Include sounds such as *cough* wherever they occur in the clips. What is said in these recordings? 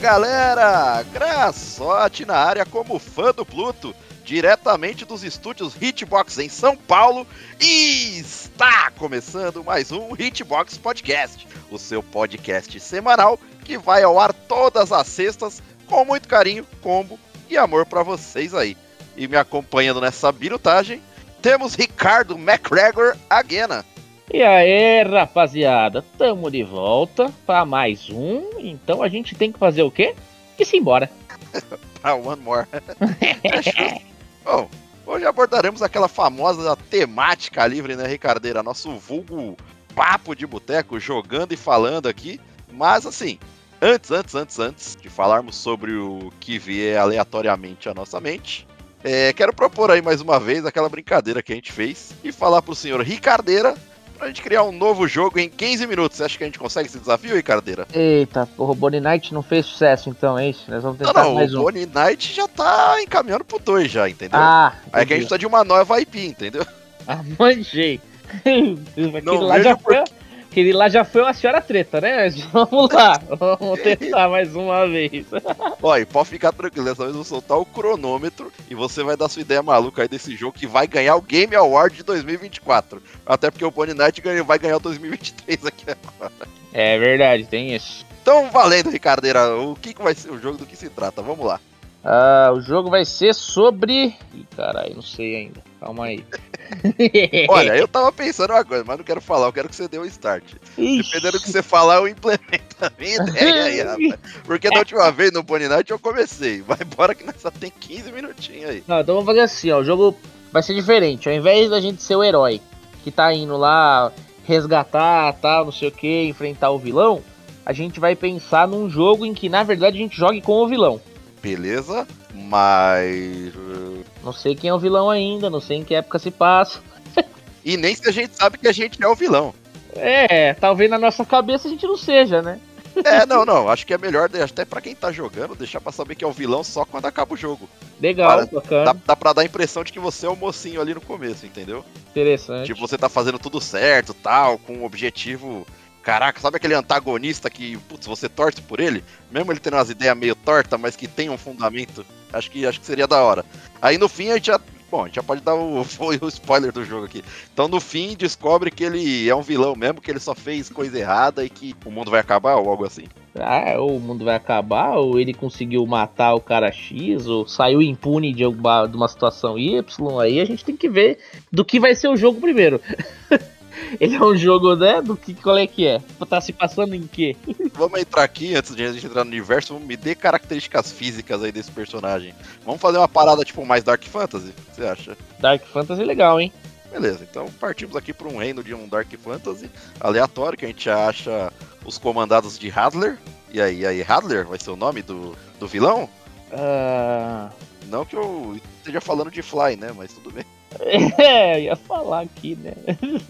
Galera! Graçote na área como fã do Pluto, diretamente dos estúdios Hitbox em São Paulo, e está começando mais um Hitbox Podcast, o seu podcast semanal que vai ao ar todas as sextas com muito carinho, combo e amor para vocês aí. E me acompanhando nessa birutagem, temos Ricardo McGregor Aguena. E aí, rapaziada, tamo de volta para mais um. Então a gente tem que fazer o quê? Que se embora. *laughs* ah, one more. *laughs* Bom, hoje abordaremos aquela famosa temática livre, né, Ricardeira? Nosso vulgo papo de boteco, jogando e falando aqui. Mas assim, antes, antes, antes, antes de falarmos sobre o que vier aleatoriamente à nossa mente, é, quero propor aí mais uma vez aquela brincadeira que a gente fez e falar pro senhor Ricardeira pra gente criar um novo jogo em 15 minutos. Você acha que a gente consegue esse desafio, Ricardeira? Eita, porra, o Bonnie Knight não fez sucesso então, é isso? Nós vamos tentar não, não, mais o um. Bonnie Knight já tá encaminhando pro 2 já, entendeu? Ah, Aí que a gente precisa de uma nova IP, entendeu? ah *laughs* manjei. *laughs* Aquele Não lá, vejo já por foi, aquele lá já foi uma senhora treta, né? *laughs* Vamos lá, vamos tentar mais uma vez. *laughs* Ó, e pode ficar tranquilo, dessa vez eu vou soltar o cronômetro e você vai dar sua ideia maluca aí desse jogo que vai ganhar o Game Award de 2024. Até porque o Bonnie Knight ganha- vai ganhar o 2023 aqui agora. É verdade, tem isso. Então, valendo, Ricardeira, o que, que vai ser o jogo, do que se trata? Vamos lá. Ah, o jogo vai ser sobre. Ih, caralho, não sei ainda. Calma aí. *laughs* Olha, eu tava pensando uma coisa, mas não quero falar, eu quero que você dê o start. Ixi. Dependendo do que você falar, eu implemento a minha *laughs* ideia aí, rapaz. Porque da última vez no Bonnie Knight eu comecei. Vai embora que nós só tem 15 minutinhos aí. Não, então vamos fazer assim, ó. O jogo vai ser diferente. Ao invés da gente ser o herói que tá indo lá resgatar, tal, não sei o que, enfrentar o vilão, a gente vai pensar num jogo em que, na verdade, a gente jogue com o vilão. Beleza? Mas. uh, Não sei quem é o vilão ainda, não sei em que época se passa. *laughs* E nem se a gente sabe que a gente é o vilão. É, talvez na nossa cabeça a gente não seja, né? É, *laughs* não, não. Acho que é melhor, até pra quem tá jogando, deixar pra saber que é o vilão só quando acaba o jogo. Legal, Para- bacana, Dá, dá pra dar a impressão de que você é o mocinho ali no começo, entendeu? interessante. Tipo, você tá fazendo tudo certo, tal, com um objetivo. Caraca, sabe aquele antagonista que, putz, você torce por ele? Mesmo ele tendo umas ideias meio tortas, mas que tem um fundamento. Acho que, acho que seria da hora. Aí no fim a gente já. Bom, a gente já pode dar o, *laughs* o spoiler do jogo aqui. Então no fim descobre que ele é um vilão mesmo, que ele só fez coisa errada e que o mundo vai acabar ou algo assim. Ah, ou o mundo vai acabar, ou ele conseguiu matar o cara X, ou saiu impune de, alguma, de uma situação Y, aí a gente tem que ver do que vai ser o jogo primeiro. *laughs* *laughs* ele é um jogo, né? Do que qual é que é? Tá se passando em quê? *laughs* Vamos entrar aqui, antes de a gente entrar no universo, me dê características físicas aí desse personagem. Vamos fazer uma parada tipo mais Dark Fantasy? Você acha? Dark Fantasy é legal, hein? Beleza, então partimos aqui para um reino de um Dark Fantasy aleatório, que a gente acha os comandados de Hadler. E aí, aí, Hadler vai ser o nome do, do vilão? Ah, Não que eu esteja falando de Fly, né? Mas tudo bem. *laughs* é, ia falar aqui, né?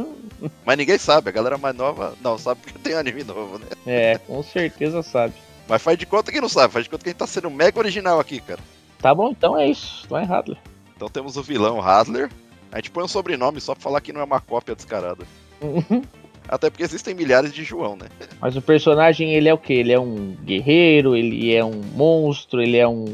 *laughs* Mas ninguém sabe, a galera mais nova não sabe porque tem anime novo, né? É, com certeza sabe. Mas faz de conta que não sabe, faz de conta que a gente tá sendo mega original aqui, cara. Tá bom, então é isso. Não é errado. Então temos o vilão Hadler. A gente põe um sobrenome só pra falar que não é uma cópia descarada. *laughs* Até porque existem milhares de João, né? Mas o personagem, ele é o quê? Ele é um guerreiro, ele é um monstro, ele é um.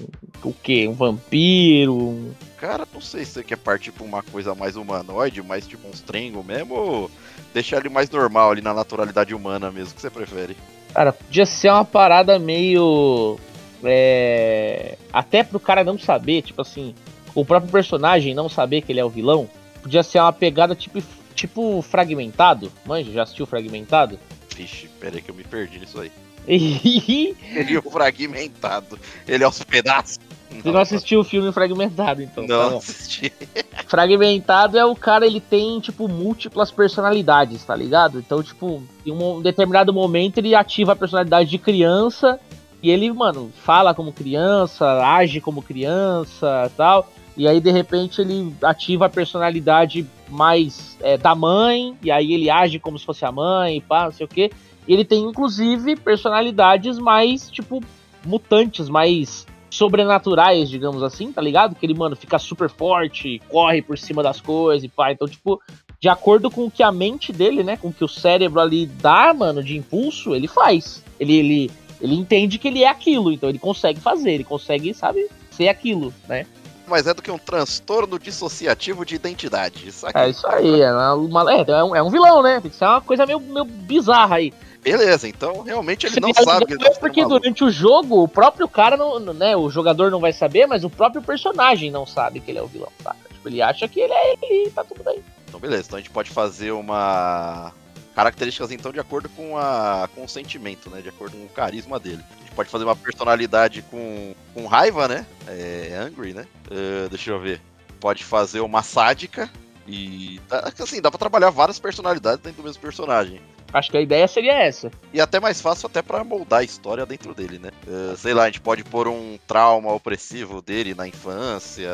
O quê? Um vampiro? Um... Cara, não sei se você quer partir pra uma coisa mais humanoide, mais tipo uns trengos mesmo, ou deixar ele mais normal ali na naturalidade humana mesmo, o que você prefere? Cara, podia ser uma parada meio. É... Até pro cara não saber, tipo assim, o próprio personagem não saber que ele é o vilão. Podia ser uma pegada tipo, tipo fragmentado. Manja, já assistiu fragmentado? Vixe, pera aí que eu me perdi nisso aí. *laughs* Ele é o fragmentado. Ele é aos pedaços. Não assistiu o filme fragmentado, então. tá Não bom. assisti. *laughs* Fragmentado é o cara, ele tem, tipo, múltiplas personalidades, tá ligado? Então, tipo, em um determinado momento ele ativa a personalidade de criança e ele, mano, fala como criança, age como criança tal. E aí, de repente, ele ativa a personalidade mais é, da mãe, e aí ele age como se fosse a mãe, pá, não sei o quê. E ele tem, inclusive, personalidades mais, tipo, mutantes, mais sobrenaturais, digamos assim, tá ligado? Que ele, mano, fica super forte, corre por cima das coisas e pá. Então, tipo, de acordo com o que a mente dele, né? Com o que o cérebro ali dá, mano, de impulso, ele faz. Ele, ele, Ele entende que ele é aquilo, então ele consegue fazer, ele consegue, sabe, ser aquilo, né? Mas é do que um transtorno dissociativo de identidade. Isso é isso aí, é, uma, é, é, um, é um vilão, né? Tem que ser uma coisa meio, meio bizarra aí. Beleza, então realmente ele não sabe que ele tá Porque durante o jogo, o próprio cara, não, né, o jogador não vai saber, mas o próprio personagem não sabe que ele é o vilão, saca? Tipo, ele acha que ele é ele e tá tudo bem. Então beleza, então a gente pode fazer uma características então de acordo com, a, com o sentimento, né? De acordo com o carisma dele. A gente pode fazer uma personalidade com, com raiva, né? É, angry, né? Uh, deixa eu ver. Pode fazer uma sádica e assim dá para trabalhar várias personalidades dentro do mesmo personagem. Acho que a ideia seria essa. E até mais fácil até para moldar a história dentro dele, né? Uh, sei lá, a gente pode pôr um trauma opressivo dele na infância.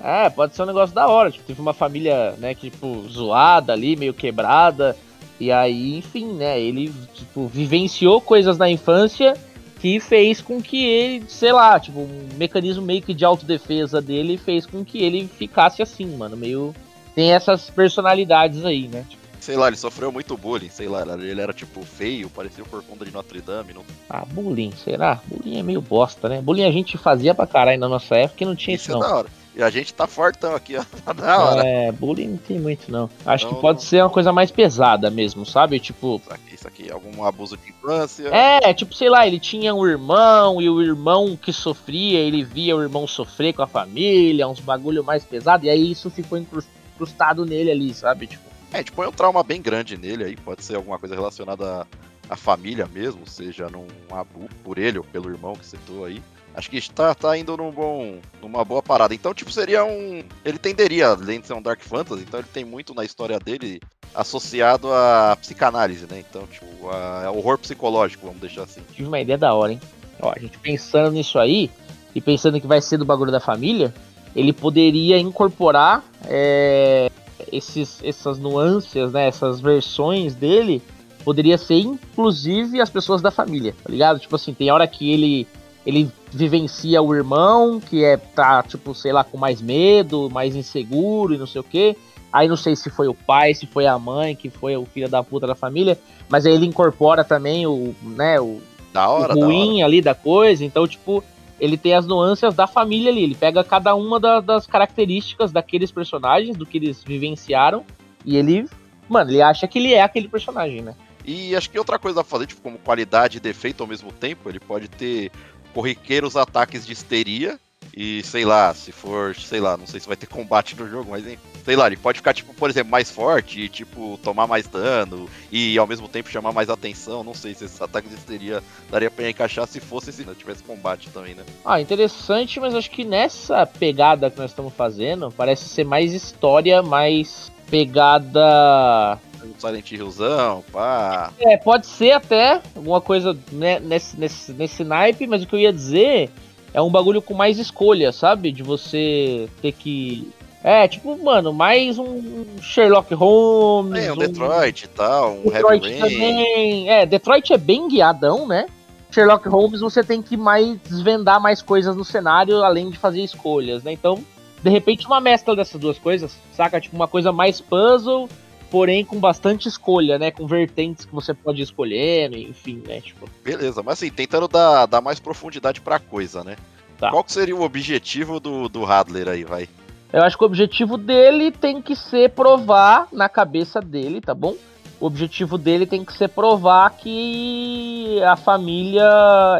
É, pode ser um negócio da hora. Tipo, teve uma família, né, que, tipo, zoada ali, meio quebrada. E aí, enfim, né, ele, tipo, vivenciou coisas na infância que fez com que ele, sei lá, tipo, um mecanismo meio que de autodefesa dele fez com que ele ficasse assim, mano, meio... Tem essas personalidades aí, né? Tipo, sei lá, ele sofreu muito bullying, sei lá, ele era tipo feio, parecia o Corcunda de Notre Dame. Não... Ah, bullying, será? Bullying é meio bosta, né? Bullying a gente fazia pra caralho na nossa época e não tinha isso, isso é não. É da hora. E a gente tá fortão aqui, ó. *laughs* Tá da hora. É, bullying não tem muito, não. Acho que pode não. ser uma coisa mais pesada mesmo, sabe? Tipo. Isso aqui, isso aqui, algum abuso de infância. É, tipo, sei lá, ele tinha um irmão e o irmão que sofria, ele via o irmão sofrer com a família, uns bagulho mais pesado, e aí isso ficou incrustado nele ali, sabe? Tipo. É, a gente põe um trauma bem grande nele aí, pode ser alguma coisa relacionada à, à família mesmo, seja num abuso por ele ou pelo irmão que citou aí. Acho que está tá indo num bom, numa boa parada. Então, tipo, seria um. Ele tenderia, além de ser um Dark Fantasy, então ele tem muito na história dele associado à psicanálise, né? Então, tipo, a, a horror psicológico, vamos deixar assim. Tive uma ideia da hora, hein? Ó, a gente pensando nisso aí, e pensando que vai ser do bagulho da família, ele poderia incorporar é, esses, essas nuances, né? Essas versões dele. Poderia ser, inclusive, as pessoas da família, tá ligado? Tipo assim, tem hora que ele ele vivencia o irmão, que é, tá, tipo, sei lá, com mais medo, mais inseguro e não sei o quê. Aí não sei se foi o pai, se foi a mãe, que foi o filho da puta da família, mas aí ele incorpora também o, né, o, da hora, o ruim da ali da coisa. Então, tipo, ele tem as nuances da família ali. Ele pega cada uma da, das características daqueles personagens, do que eles vivenciaram, e ele, mano, ele acha que ele é aquele personagem, né? E acho que outra coisa a fazer, tipo, como qualidade e defeito ao mesmo tempo, ele pode ter corriqueiros ataques de histeria. E sei lá, se for, sei lá, não sei se vai ter combate no jogo, mas sei lá, ele pode ficar, tipo, por exemplo, mais forte e, tipo, tomar mais dano e ao mesmo tempo chamar mais atenção. Não sei se esses ataques de histeria daria pra encaixar se fosse se não tivesse combate também, né? Ah, interessante, mas acho que nessa pegada que nós estamos fazendo, parece ser mais história, mais pegada Silent Hillzão, pá. É, pode ser até alguma coisa né, nesse, nesse, nesse naipe, mas o que eu ia dizer é um bagulho com mais escolha, sabe? De você ter que. É, tipo, mano, mais um Sherlock Holmes. É, um, um Detroit e tal, um Detroit Heavy também. É, Detroit é bem guiadão, né? Sherlock Holmes você tem que mais desvendar mais coisas no cenário, além de fazer escolhas, né? Então, de repente, uma mescla dessas duas coisas, saca? Tipo, uma coisa mais puzzle porém com bastante escolha, né? Com vertentes que você pode escolher, enfim, né? Tipo... Beleza, mas assim, tentando dar, dar mais profundidade pra coisa, né? Tá. Qual que seria o objetivo do, do Hadler aí, vai? Eu acho que o objetivo dele tem que ser provar na cabeça dele, tá bom? O objetivo dele tem que ser provar que a família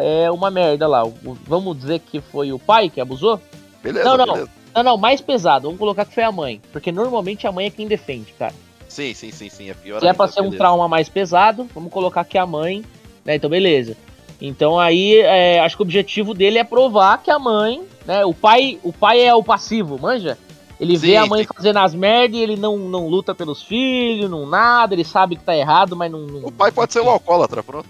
é uma merda lá. Vamos dizer que foi o pai que abusou? Beleza, não, não. Beleza. Não, não, mais pesado. Vamos colocar que foi a mãe. Porque normalmente a mãe é quem defende, cara. Sim, sim, sim, sim. É pior Se é pra ser beleza. um trauma mais pesado, vamos colocar que a mãe, né? Então, beleza. Então aí, é, acho que o objetivo dele é provar que a mãe, né? O pai, o pai é o passivo, manja? Ele sim, vê a mãe sim. fazendo as merdas e ele não, não luta pelos filhos, não nada, ele sabe que tá errado, mas não. não... O pai pode ser um alcoólatra, pronto.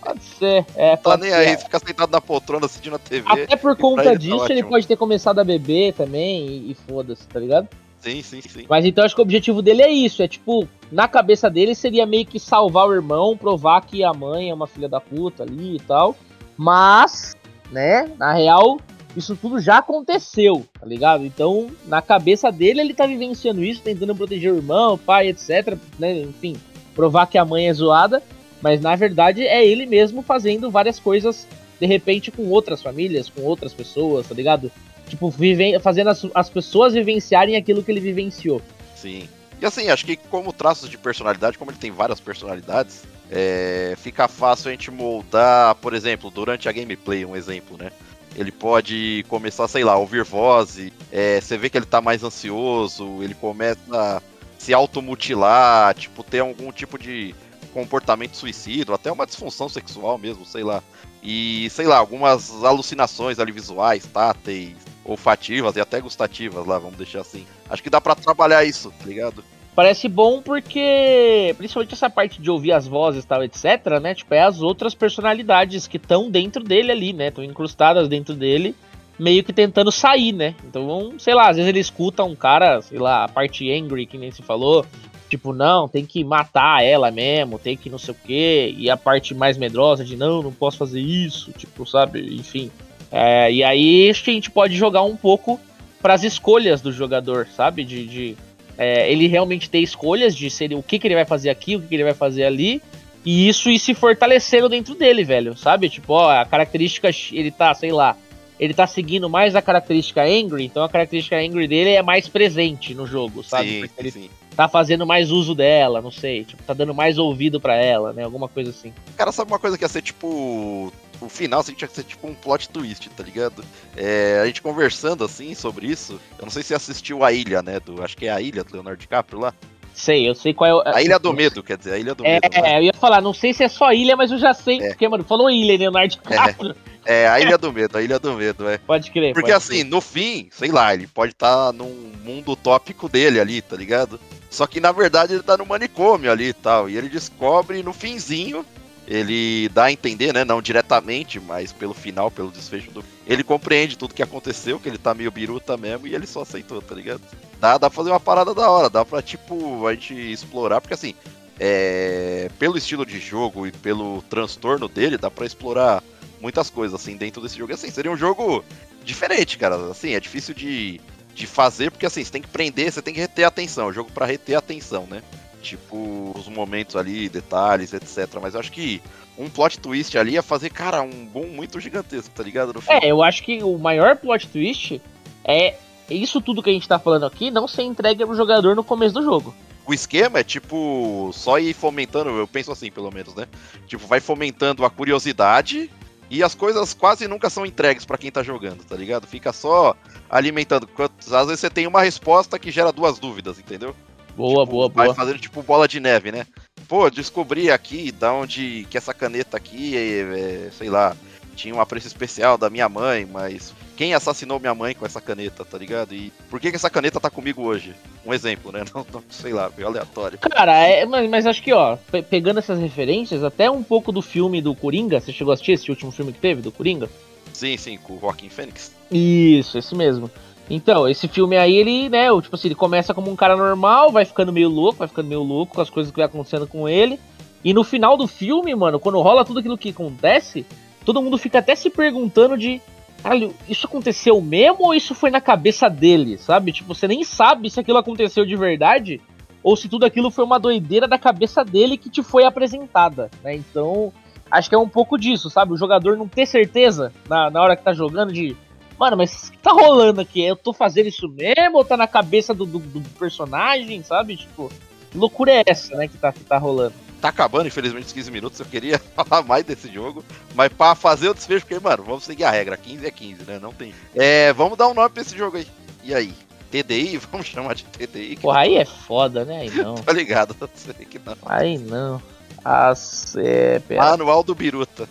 Pode ser, é. Tá nem ser. aí, fica sentado na poltrona assistindo a TV. Até por conta tá disso, tá ele pode ter começado a beber também e, e foda-se, tá ligado? Sim, sim, sim. Mas então acho que o objetivo dele é isso, é tipo, na cabeça dele seria meio que salvar o irmão, provar que a mãe é uma filha da puta ali e tal. Mas, né, na real, isso tudo já aconteceu, tá ligado? Então, na cabeça dele, ele tá vivenciando isso, tentando proteger o irmão, o pai, etc, né, enfim, provar que a mãe é zoada. Mas na verdade é ele mesmo fazendo várias coisas, de repente, com outras famílias, com outras pessoas, tá ligado? Tipo, vive, fazendo as, as pessoas vivenciarem aquilo que ele vivenciou. Sim. E assim, acho que como traços de personalidade, como ele tem várias personalidades, é, fica fácil a gente moldar, por exemplo, durante a gameplay, um exemplo, né? Ele pode começar, sei lá, a ouvir voz, é, você vê que ele tá mais ansioso, ele começa a se automutilar, tipo, ter algum tipo de comportamento suicídio, até uma disfunção sexual mesmo, sei lá. E, sei lá, algumas alucinações ali visuais, táteis, olfativas e até gustativas lá, vamos deixar assim. Acho que dá para trabalhar isso, tá ligado? Parece bom porque, principalmente essa parte de ouvir as vozes e tal, etc, né? Tipo, é as outras personalidades que estão dentro dele ali, né? Estão incrustadas dentro dele, meio que tentando sair, né? Então, sei lá, às vezes ele escuta um cara, sei lá, a parte angry, que nem se falou, tipo, não, tem que matar ela mesmo, tem que não sei o quê, e a parte mais medrosa de não, não posso fazer isso, tipo, sabe? Enfim. É, e aí a gente pode jogar um pouco para as escolhas do jogador, sabe? De, de é, ele realmente ter escolhas de ser o que, que ele vai fazer aqui, o que, que ele vai fazer ali. E isso ir se fortalecendo dentro dele, velho. Sabe? Tipo, ó, a característica, ele tá, sei lá, ele tá seguindo mais a característica Angry, então a característica Angry dele é mais presente no jogo, sabe? Sim, ele sim. tá fazendo mais uso dela, não sei, tipo, tá dando mais ouvido para ela, né? Alguma coisa assim. Cara, sabe uma coisa que ia ser tipo o final assim, tinha que ser tipo um plot twist, tá ligado? É, a gente conversando assim sobre isso, eu não sei se assistiu A Ilha, né? Do, acho que é A Ilha do Leonardo DiCaprio lá. Sei, eu sei qual é o. A Ilha do Medo, quer dizer, a Ilha do é, Medo. É, né? eu ia falar, não sei se é só ilha, mas eu já sei, é. porque, mano, falou ilha, Leonardo DiCaprio. É, é, a Ilha do Medo, a Ilha do Medo, é. Pode crer. Porque pode assim, crer. no fim, sei lá, ele pode estar tá num mundo utópico dele ali, tá ligado? Só que na verdade ele tá no manicômio ali e tal. E ele descobre no finzinho ele dá a entender, né, não diretamente, mas pelo final, pelo desfecho do. Ele compreende tudo que aconteceu, que ele tá meio biruta mesmo, e ele só aceitou, tá ligado? Dá, dá pra fazer uma parada da hora, dá pra, tipo, a gente explorar, porque assim, é... pelo estilo de jogo e pelo transtorno dele, dá pra explorar muitas coisas, assim, dentro desse jogo. Assim, seria um jogo diferente, cara. Assim, é difícil de, de fazer, porque assim, você tem que prender, você tem que reter a atenção. O jogo para reter a atenção, né? Tipo, os momentos ali, detalhes, etc. Mas eu acho que um plot twist ali ia fazer, cara, um bom muito gigantesco, tá ligado? É, eu acho que o maior plot twist é isso tudo que a gente tá falando aqui não ser entregue pro jogador no começo do jogo. O esquema é tipo só ir fomentando, eu penso assim, pelo menos, né? Tipo, vai fomentando a curiosidade e as coisas quase nunca são entregues para quem tá jogando, tá ligado? Fica só alimentando. Às vezes você tem uma resposta que gera duas dúvidas, entendeu? Boa, tipo, boa, boa. Vai fazendo tipo bola de neve, né? Pô, descobri aqui da onde que essa caneta aqui é, é, sei lá, tinha um apreço especial da minha mãe, mas quem assassinou minha mãe com essa caneta, tá ligado? E por que, que essa caneta tá comigo hoje? Um exemplo, né? *laughs* Não, não sei lá, meio aleatório. Cara, é, mas, mas acho que, ó, pe pegando essas referências, até um pouco do filme do Coringa, você chegou a assistir esse último filme que teve, do Coringa? Sim, sim, com o Joaquim Fênix. Isso, esse mesmo. Então, esse filme aí, ele, né, tipo assim, ele começa como um cara normal, vai ficando meio louco, vai ficando meio louco com as coisas que vai acontecendo com ele. E no final do filme, mano, quando rola tudo aquilo que acontece, todo mundo fica até se perguntando de. Caralho, isso aconteceu mesmo ou isso foi na cabeça dele, sabe? Tipo, você nem sabe se aquilo aconteceu de verdade ou se tudo aquilo foi uma doideira da cabeça dele que te foi apresentada, né? Então, acho que é um pouco disso, sabe? O jogador não ter certeza na, na hora que tá jogando de Mano, mas o que tá rolando aqui? Eu tô fazendo isso mesmo ou tá na cabeça do, do, do personagem, sabe? Tipo, loucura é essa, né, que tá, que tá rolando? Tá acabando, infelizmente, os 15 minutos. Eu queria *laughs* falar mais desse jogo, mas pra fazer o desfecho, porque, mano, vamos seguir a regra: 15 é 15, né? Não tem. É, vamos dar um nome pra esse jogo aí. E aí? TDI? *laughs* Vamos chamar de TDI? Porra, aí é foda, né? Aí não. *laughs* tá ligado? Sei que não. Aí não. As. É, pera. Manual do Biruta.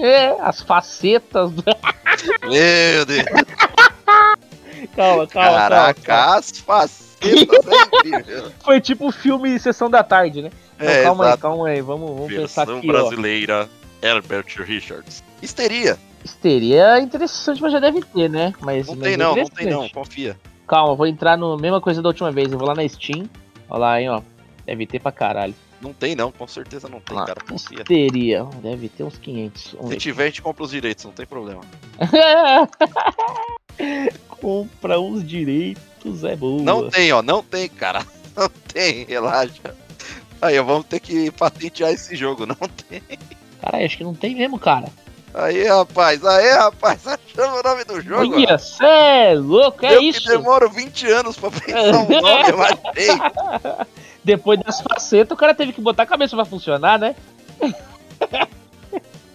É, as facetas do. Meu Deus. calma, calma. Caraca, calma, as facetas é. Foi tipo filme Sessão da Tarde, né? É, calma aí, exato. calma aí. Vamos, vamos pensar Versão aqui, brasileira, Herbert Richards. Histeria. ó. Histeria é interessante, mas já deve ter, né? Mas, Não mas tem é não, não tem não, confia. Calma, vou entrar no mesma coisa da última vez. Eu vou lá na Steam. Olha lá, hein, ó. Deve ter pra caralho. Não tem não, com certeza não tem, Ah, cara, confia. Histeria. Deve ter uns 500. Vamos Se ver. tiver, a gente compra os direitos, não tem problema. *laughs* Compra os direitos, é boa. Não tem, ó, não tem, cara. *laughs* Não tem, relaxa. Aí, vamos ter que patentear esse jogo, não tem. Caralho, acho que não tem mesmo, cara. Aí, rapaz, aí, rapaz, *laughs* achamos o nome do jogo. Olha, cê é louco, é Eu isso. que demoro 20 anos pra pensar um *laughs* nome, mas tem. *laughs* Depois das facetas, o cara teve que botar a cabeça pra funcionar, né?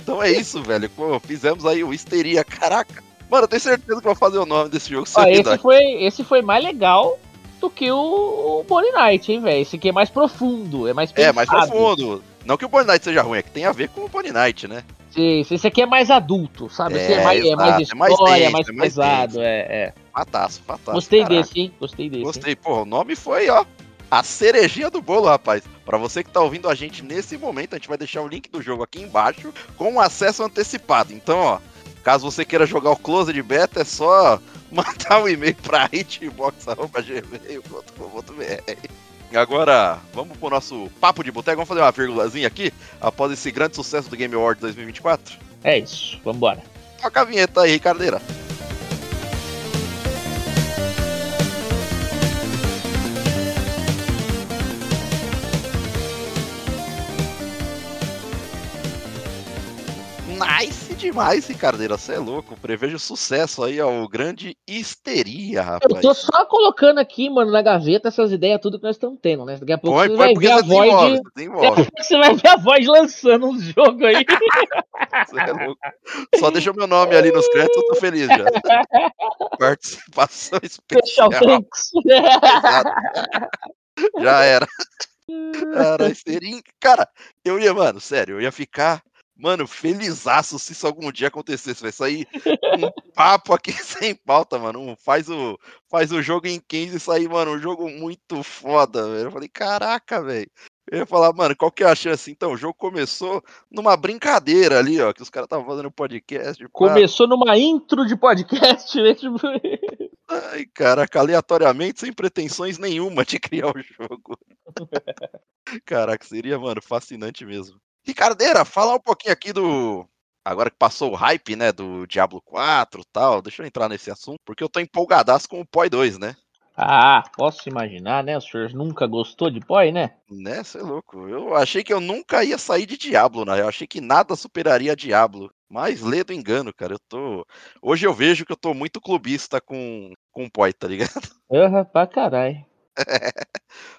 Então é isso, velho. Pô, fizemos aí o Histeria, caraca. Mano, eu tenho certeza que eu vou fazer o nome desse jogo Ó, sem esse, foi, esse foi mais legal do que o, o Bonnie Knight, hein, velho? Esse aqui é mais profundo, é mais É, pensado. mais profundo. Não que o Bonnie Knight seja ruim, é que tem a ver com o Bonnie Knight, né? Esse, esse aqui é mais adulto, sabe? É, é mais, é mais é mais história, é denso, mais é mais pesado, denso. é, é. Fataço, fataço. Gostei caraca. desse, hein? Gostei desse. Gostei, pô, o nome foi, ó, a cerejinha do bolo, rapaz. Pra você que tá ouvindo a gente nesse momento, a gente vai deixar o link do jogo aqui embaixo com acesso antecipado. Então, ó, caso você queira jogar o Closed Beta, é só *laughs* mandar um e-mail pra hitbox.gmail.com.br. E agora, vamos pro nosso papo de boteco. Vamos fazer uma vírgulazinha aqui, após esse grande sucesso do Game Awards 2024. É isso, vambora. Toca a vinheta aí, Ricardeira. Demais, Ricardeira. Você é louco. Prevejo sucesso aí ao grande histeria, Eu rapaz. tô só colocando aqui, mano, na gaveta essas ideias, tudo que nós estamos tendo, né? Daqui a pouco Põe, você põe, *laughs* vai ver a Void. você vai ver a voz lançando uns jogos aí. *laughs* Você é louco. Só deixa meu nome ali nos créditos, eu tô feliz já. *laughs* Participação especial. o. Já era. Cara, seria. Cara, eu ia, mano, sério, eu ia ficar, mano, felizaço se isso algum dia acontecesse. Vai sair um *laughs* papo aqui *laughs* sem pauta, mano. Faz, o, faz o jogo em 15 e sair, mano, um jogo muito foda, velho. Eu falei, caraca, velho. Eu ia falar, mano, qual que é a chance? Então, o jogo começou numa brincadeira ali, ó, que os caras estavam fazendo podcast. Começou numa intro de podcast, né? Tipo, *laughs* Ai, caraca, aleatoriamente, sem pretensões nenhuma de criar o jogo. Caraca, seria, mano, fascinante mesmo. Ricardeira, falar um pouquinho aqui do. Agora que passou o hype, né, do Diablo 4 e tal, deixa eu entrar nesse assunto, porque eu tô empolgadaço com o POI 2, né? Ah, posso imaginar, né? O senhor nunca gostou de Poi, né? Né, você é louco. Eu achei que eu nunca ia sair de Diablo, né? Eu achei que nada superaria Diablo. Mas lê do engano, cara. Eu tô. Hoje eu vejo que eu tô muito clubista com, com o POI, tá ligado? *laughs* Aham, pra caralho.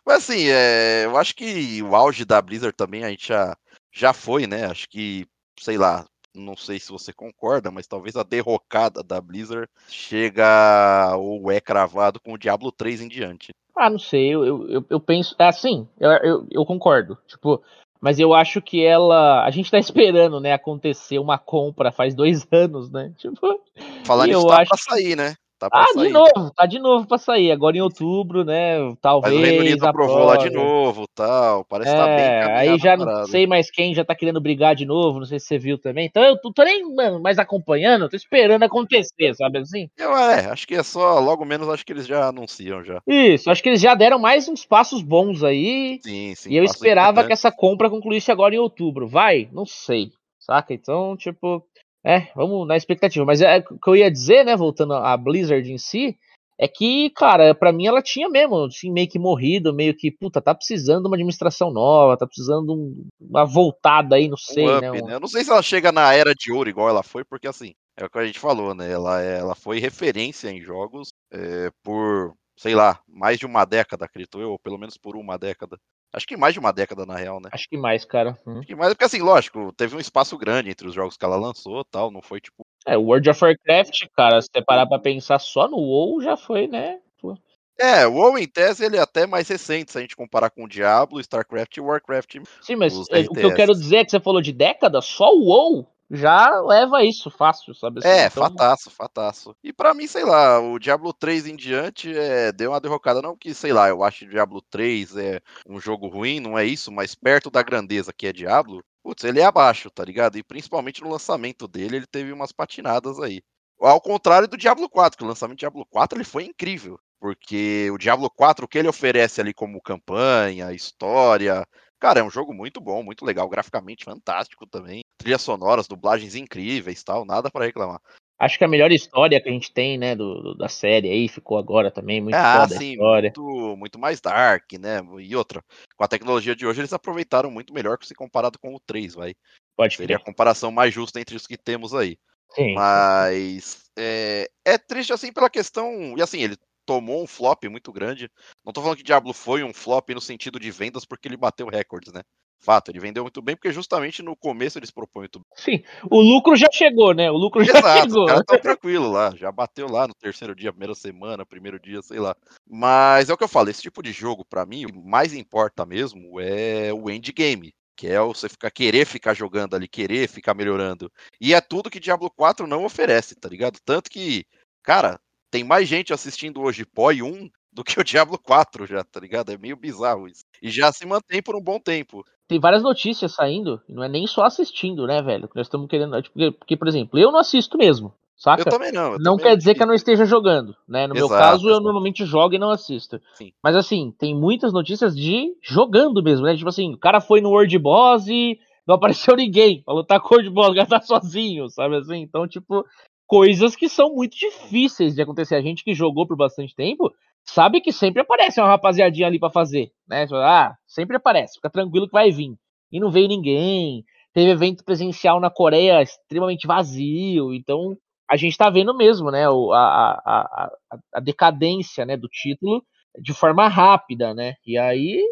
Mas assim, é, eu acho que o auge da Blizzard também a gente já, já foi, né? Acho que, sei lá, não sei se você concorda, mas talvez a derrocada da Blizzard chega ou é cravado com o Diablo 3 em diante. Ah, não sei, eu, eu, eu, penso. É assim, eu, eu, eu concordo. Tipo, mas eu acho que ela. A gente tá *laughs* esperando, né, acontecer uma compra faz dois *laughs* anos, né? Tipo. Falando E nisso, eu tá acho pra sair, né? Tá pra Ah, sair. de novo, tá de novo pra sair. Agora em outubro, né? Mas Talvez. o Reino Unido aprovou lá de novo tal. Parece que tá bem É, aí já não sei mais quem já tá querendo brigar de novo, não sei se você viu também. Então eu tô, nem mano, mais acompanhando, tô esperando acontecer, sabe assim? Eu, é, acho que é só, logo menos, acho que eles já anunciam já. Isso, acho que eles já deram mais uns passos bons aí. Sim, sim. e eu esperava que essa compra concluísse agora em outubro. Vai? Não sei. Saca? Então, tipo, é, vamos na expectativa. Mas é, o que eu ia dizer, né, voltando à Blizzard em si, é que, cara, pra mim ela tinha mesmo, assim, meio que morrido, meio que, puta, tá precisando de uma administração nova, tá precisando de um- uma voltada aí, não sei, um né? up, um- né? Eu não sei se ela chega na era de ouro igual ela foi, porque assim, é o que a gente falou, né? Ela, é- ela foi referência em jogos é, por, sei lá, mais de uma década, acredito eu, ou pelo menos por uma década. Acho que mais de uma década, na real, né? Acho que mais, cara. Hum. Acho que mais, porque assim, lógico, teve um espaço grande entre os jogos que ela lançou tal, não foi tipo. É, o World of Warcraft, cara, se você parar pra pensar só no WoW, já foi, né? Pô. É, o WoW em tese ele é até mais recente, se a gente comparar com o Diablo, StarCraft e Warcraft. Sim, mas é, o que eu quero dizer é que você falou de década, só o WoW já leva isso fácil, sabe? assim? É, Então, fataço, fataço. E pra mim, sei lá, o Diablo 3 em diante é, deu uma derrocada. Não que, sei lá, eu acho Diablo 3 é um jogo ruim, não é isso, mas perto da grandeza que é Diablo, putz, ele é abaixo, tá ligado? E principalmente no lançamento dele, ele teve umas patinadas aí. Ao contrário do Diablo 4, que o lançamento do Diablo 4 ele foi incrível. Porque o Diablo 4, o que ele oferece ali como campanha, história, Cara, é um jogo muito bom, muito legal, graficamente fantástico também. Trilhas sonoras, dublagens incríveis tal, nada pra reclamar. Acho que a melhor história que a gente tem, né, do, do da série aí, ficou agora também, muito ah, foda história. Muito, muito mais dark, né? E outra, com a tecnologia de hoje, eles aproveitaram muito melhor se comparado com o 3, vai. Pode Seria crer. a comparação mais justa entre os que temos aí. Sim. Mas é, é triste assim pela questão. E assim, ele tomou um flop muito grande. Não tô falando que Diablo foi um flop no sentido de vendas, porque ele bateu recordes, né? Fato, ele vendeu muito bem, porque justamente no começo eles propõem muito bem. Sim, o lucro já chegou, né? O lucro já Exato, chegou. os caras estão tranquilos lá, já bateu lá no terceiro dia, primeira semana, primeiro dia, sei lá. Mas é o que eu falo, esse tipo de jogo, para mim, o que mais importa mesmo é o endgame. Que é você ficar, querer ficar jogando ali, querer ficar melhorando. E é tudo que Diablo 4 não oferece, tá ligado? Tanto que, cara, tem mais gente assistindo hoje POI 1 do que o Diablo 4 já, tá ligado? É meio bizarro isso. E já se mantém por um bom tempo. Tem várias notícias saindo, não é nem só assistindo, né, velho? Nós estamos querendo. Porque, porque, por exemplo, eu não assisto mesmo, saca? Eu também não. eu não também quer dizer que eu não esteja jogando, né? No meu Exato, caso, eu normalmente jogo e não assisto. Sim. Mas assim, tem muitas notícias de jogando mesmo, né? Tipo assim, o cara foi no World Boss e não apareceu *laughs* ninguém lutar com o World Boss, o cara tá sozinho, sabe assim? Então, tipo, coisas que são muito difíceis de acontecer. A gente que jogou por bastante tempo sabe que sempre aparece uma rapaziadinha ali pra fazer, né? Ah, sempre aparece, fica tranquilo que vai vir. E não veio ninguém. Teve evento presencial na Coreia extremamente vazio, então a gente tá vendo mesmo, né, a, a, a- a decadência, né, do título de forma rápida, né? E aí,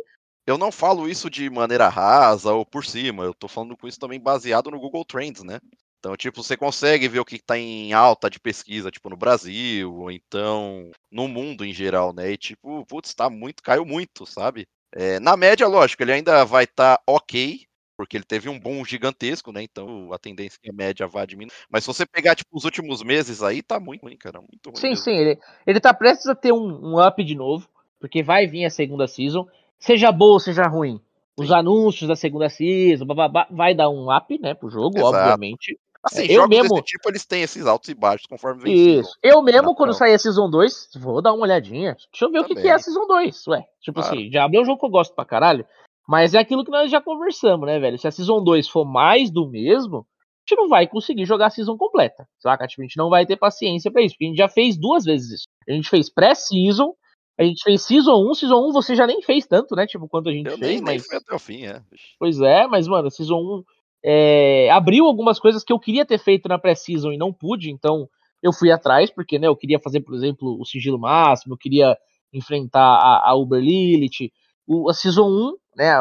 Eu não falo isso de maneira rasa ou por cima, eu tô falando com isso também baseado no Google Trends, né? Então, tipo, você consegue ver o que tá em alta de pesquisa, tipo, no Brasil, ou então no mundo em geral, né? E, tipo, putz, tá muito, caiu muito, sabe? É, na média, lógico, ele ainda vai estar ok, porque ele teve um boom gigantesco, né? Então a tendência é que a média vá diminuir. Mas se você pegar, tipo, os últimos meses aí, tá muito ruim, cara. Muito ruim. sim, mesmo. sim, ele, ele tá prestes a ter um, um up de novo, porque vai vir a segunda season, seja boa ou seja ruim. Os Sim. anúncios da segunda season, bababá, vai dar um up, né, pro jogo, Exato. obviamente. Assim, eu mesmo- desse tipo, eles têm esses altos e baixos conforme vem. Isso. Eu mesmo, quando sair a Season 2, vou dar uma olhadinha. Deixa eu ver o que, que é Também. a Season 2. Ué, tipo Claro. assim, Diablo é um jogo que eu gosto pra caralho. Mas é aquilo que nós já conversamos, né, velho? Se a Season 2 for mais do mesmo, a gente não vai conseguir jogar a Season completa, saca? Tipo, a gente não vai ter paciência pra isso. Porque a gente já fez duas vezes isso. A gente fez pré-Season, a gente fez Season 1. Season 1 você já nem fez tanto, né? Tipo, quanto a gente Eu fez, nem, nem mas... fui até o fim, é. Pois é, mas, mano, Season 1 é, abriu algumas coisas que eu queria ter feito na pré-season e não pude, então eu fui atrás, porque né, eu queria fazer, por exemplo, o sigilo máximo, eu queria enfrentar a, a Uber Lilith. O, a Season 1, né,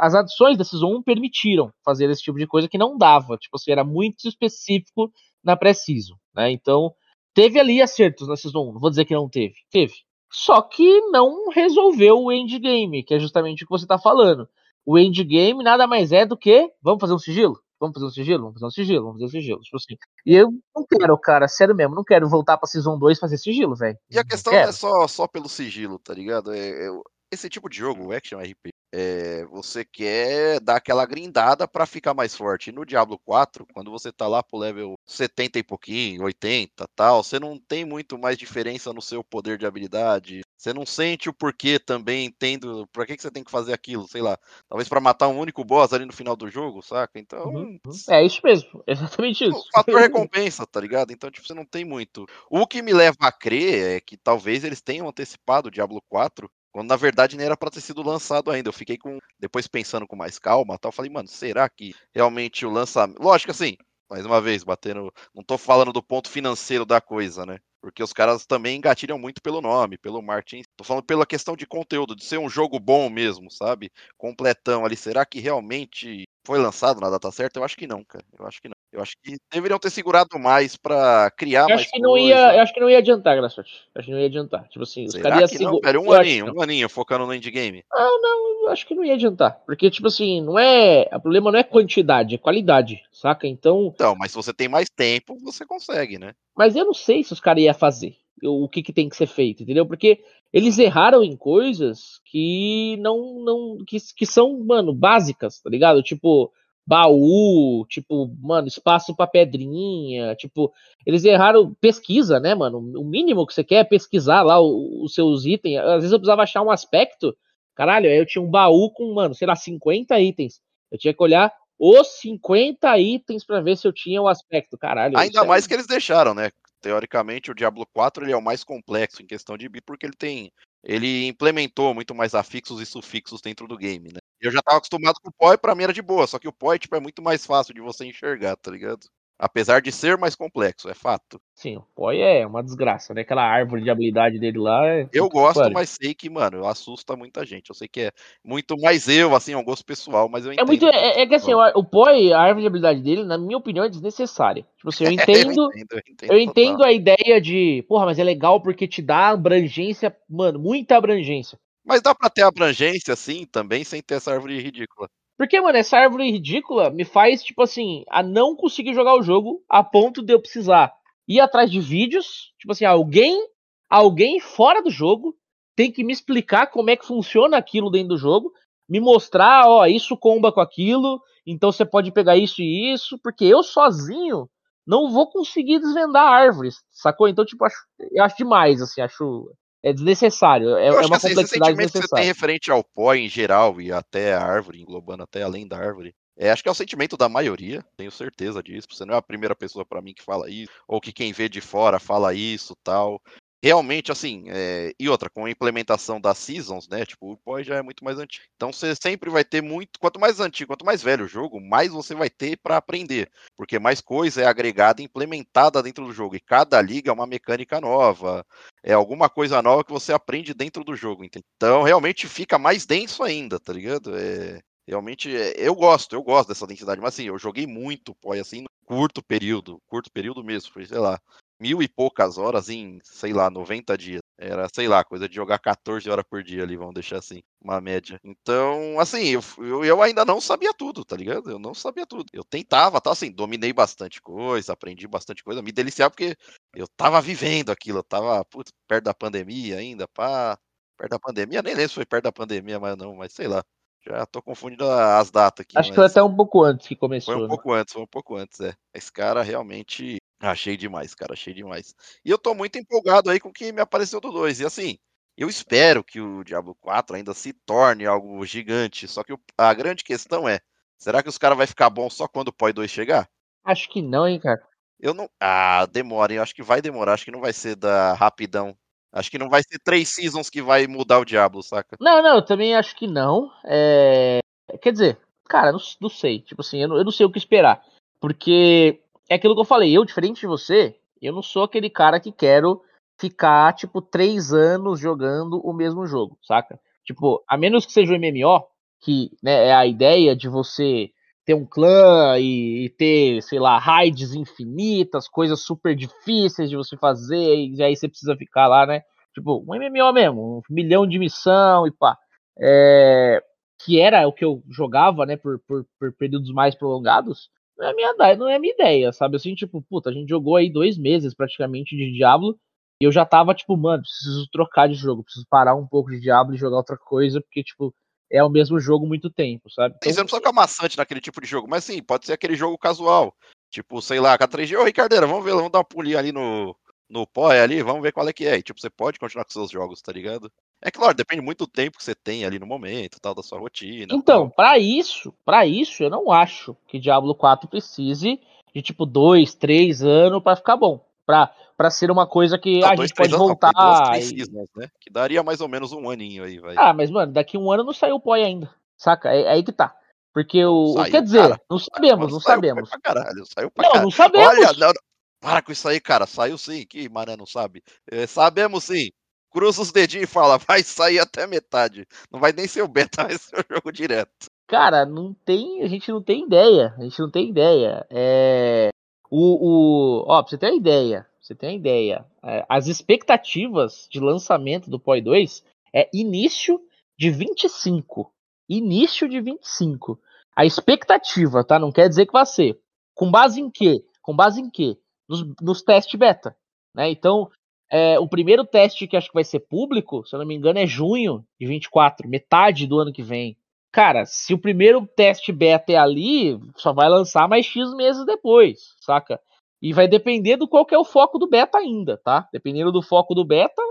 as adições da Season 1 permitiram fazer esse tipo de coisa que não dava, tipo assim, era muito específico na pré-season, né, então teve ali acertos na Season 1, não vou dizer que não teve, teve. Só que não resolveu o endgame, que é justamente o que você tá falando o endgame nada mais é do que vamos fazer um sigilo? Vamos fazer um sigilo? Vamos fazer um sigilo, vamos fazer um sigilo. Tipo assim. E eu não quero, cara, sério mesmo, não quero voltar pra Season 2 fazer sigilo, velho. E a questão não é só, só pelo sigilo, tá ligado? É, é esse tipo de jogo, o Action RP, é, você quer dar aquela grindada pra ficar mais forte. E no Diablo 4, quando você tá lá pro level 70 e pouquinho, 80 tal, você não tem muito mais diferença no seu poder de habilidade. Você não sente o porquê também, tendo. Pra que, que você tem que fazer aquilo? Sei lá. Talvez pra matar um único boss ali no final do jogo, saca? Então. Uhum, uhum. É isso mesmo, *laughs* exatamente O isso. fator recompensa, tá ligado? Então, tipo, você não tem muito. O que me leva a crer é que talvez eles tenham antecipado o Diablo 4, quando na verdade nem era pra ter sido lançado ainda. Eu fiquei com. Depois pensando com mais calma tal, falei, mano, será que realmente o lançamento. Lógico assim, mais uma vez, batendo. Não tô falando do ponto financeiro da coisa, né? Porque os caras também engatilham muito pelo nome, pelo marketing. Tô falando pela questão de conteúdo, de ser um jogo bom mesmo, sabe? Completão ali. Será que realmente foi lançado na data certa? Eu acho que não, cara. Eu acho que não. Eu acho que deveriam ter segurado mais pra criar Eu mais acho que não coisa. ia, eu acho que não ia adiantar, Graçote. Acho que não ia adiantar. Tipo assim, os caras iam não, segu- velho? Um eu aninho, não. um aninho focando no endgame. Eu acho que não ia adiantar. Porque, tipo assim, não é. O problema não é quantidade, é qualidade, saca? Então, Então, mas se você tem mais tempo, você consegue, né? Mas eu não sei se os caras iam fazer o o que, que tem que ser feito, entendeu? Porque eles erraram em coisas que não. não que, que são, mano, básicas, tá ligado? Tipo, baú, tipo, mano, espaço pra pedrinha, tipo, eles erraram pesquisa, né, mano? O mínimo que você quer é pesquisar lá os seus itens. Às vezes eu precisava achar um aspecto, caralho, aí eu tinha um baú com, mano, sei lá, 50 itens. Eu tinha que olhar os 50 itens para ver se eu tinha o aspecto. Caralho. Ainda mais é... que eles deixaram, né? Teoricamente, o Diablo 4 ele é o mais complexo em questão de bit, porque ele tem. Ele implementou muito mais afixos e sufixos dentro do game, né? Eu já tava acostumado com o POI, pra mim era de boa, só que o POI tipo, é muito mais fácil de você enxergar, tá ligado? Apesar de ser mais complexo, é fato. Sim, o Poi é uma desgraça, né? Aquela árvore de habilidade dele lá. É eu gosto, mas sei que, mano, assusta muita gente. Eu sei que é muito mais eu, assim, é um gosto pessoal, mas eu entendo. É muito. É, é que assim, o, Poi, a árvore de habilidade dele, na minha opinião, é desnecessária. Tipo assim, eu *laughs* entendo. eu entendo, eu entendo, eu entendo a ideia de, porra, mas é legal porque te dá abrangência, mano, muita abrangência. Mas dá pra ter abrangência, assim, também, sem ter essa árvore ridícula. Porque, mano, essa árvore ridícula me faz, tipo assim, a não conseguir jogar o jogo a ponto de eu precisar ir atrás de vídeos. Tipo assim, alguém, alguém fora do jogo tem que me explicar como é que funciona aquilo dentro do jogo, me mostrar, ó, isso comba com aquilo, então você pode pegar isso e isso, porque eu sozinho não vou conseguir desvendar árvores, sacou? Então, tipo, acho, eu acho demais, assim, acho é desnecessário. É, é uma assim, complexidade esse que você tem referente ao pó em geral e até a árvore, englobando até além da árvore. É, acho que é o sentimento da maioria, tenho certeza disso. Você não é a primeira pessoa para mim que fala isso, ou que quem vê de fora fala isso tal realmente, assim, é... e outra, com a implementação das seasons, né? Tipo, o pós já é muito mais antigo. Então você sempre vai ter muito. Quanto mais antigo, quanto mais velho o jogo, mais você vai ter para aprender. Porque mais coisa é agregada e implementada dentro do jogo. E cada liga é uma mecânica nova. É alguma coisa nova que você aprende dentro do jogo. Então realmente fica mais denso ainda, tá ligado? É. Realmente, é, eu gosto, eu gosto dessa densidade, mas assim, eu joguei muito poi assim, curto período, curto período mesmo, foi, sei lá, mil e poucas horas em, sei lá, 90 dias. Era, sei lá, coisa de jogar 14 horas por dia ali, vamos deixar assim, uma média. Então, assim, eu, eu, eu ainda não sabia tudo, tá ligado? Eu não sabia tudo. Eu tentava, tá assim, dominei bastante coisa, aprendi bastante coisa, me deliciava porque eu tava vivendo aquilo, eu tava, putz, perto da pandemia ainda, pá. Perto da pandemia, nem lembro se foi perto da pandemia, mas não, mas sei lá. Já tô confundindo as datas aqui. Acho que foi até um pouco antes que começou. Foi um né? pouco antes, foi um pouco antes, é. Esse cara realmente Achei demais, cara, achei demais. E eu tô muito empolgado aí com o que me apareceu do 2. E assim, eu espero que o Diablo 4 ainda se torne algo gigante. Só que a grande questão é: será que os caras vai ficar bom só quando o POI 2 chegar? Acho que não, hein, cara. Eu não. Ah, demora, eu acho que vai demorar. Acho que não vai ser da rapidão. Acho que não vai ser três seasons que vai mudar o Diablo, saca? Não, não, eu também acho que não. É... Quer dizer, cara, não, não sei. Tipo assim, eu não, eu não sei o que esperar. Porque é aquilo que eu falei, eu, diferente de você, eu não sou aquele cara que quero ficar, tipo, três anos jogando o mesmo jogo, saca? Tipo, a menos que seja o MMO, que né, é a ideia de você ter um clã e, e, ter, sei lá, raids infinitas, coisas super difíceis de você fazer, e aí você precisa ficar lá, né? Tipo, um MMO mesmo, um milhão de missão e pá. É, que era o que eu jogava, né, por, por, por períodos mais prolongados não é minha, não é minha ideia, sabe? Assim, tipo, puta, a gente jogou aí dois meses praticamente de Diablo e eu já tava, tipo, mano, preciso trocar de jogo, preciso parar um pouco de Diablo e jogar outra coisa, porque, tipo, é o mesmo jogo muito tempo, sabe? Então, você não precisa ficar maçante naquele tipo de jogo, mas sim, pode ser aquele jogo casual. Tipo, sei lá, K3G, ô Ricardeira, vamos ver, vamos dar uma pulinha ali no, no POE ali, vamos ver qual é que é. E, tipo, você pode continuar com seus jogos, tá ligado? É claro, depende muito do tempo que você tem ali no momento, tal, da sua rotina. Então, para isso, para isso, eu não acho que Diablo 4 precise de tipo dois, três anos para ficar bom. Pra, pra ser uma coisa que não, a gente pode voltar. Não, duas, três seasons, né? Que daria mais ou menos um aninho aí, vai. Ah, mas, mano, daqui um ano não saiu o POI ainda. Saca? É, é aí que tá. Porque o. Saiu, quer dizer, cara, não sabemos, não sabemos. Pra caralho, saiu pra não, caralho. não sabemos. Olha, não, para com isso aí, cara. Saiu sim. Que mané não sabe. É, sabemos sim cruza os dedinhos e fala, vai sair até metade. Não vai nem ser o beta, *laughs* vai ser o jogo direto. Cara, não tem. A gente não tem ideia. A gente não tem ideia. É. O. o ó, pra você ter uma ideia. Você tem uma ideia. É, as expectativas de lançamento do POI 2 é início de 25. Início de 25. A expectativa, tá? Não quer dizer que vai ser. Com base em quê? Com base em quê? Nos, nos testes beta. Né? Então, é, o primeiro teste que acho que vai ser público, se eu não me engano, é junho de 24, metade do ano que vem. Cara, se o primeiro teste beta é ali, só vai lançar mais X meses depois, saca? E vai depender do qual que é o foco do beta ainda, tá? Dependendo do foco do beta,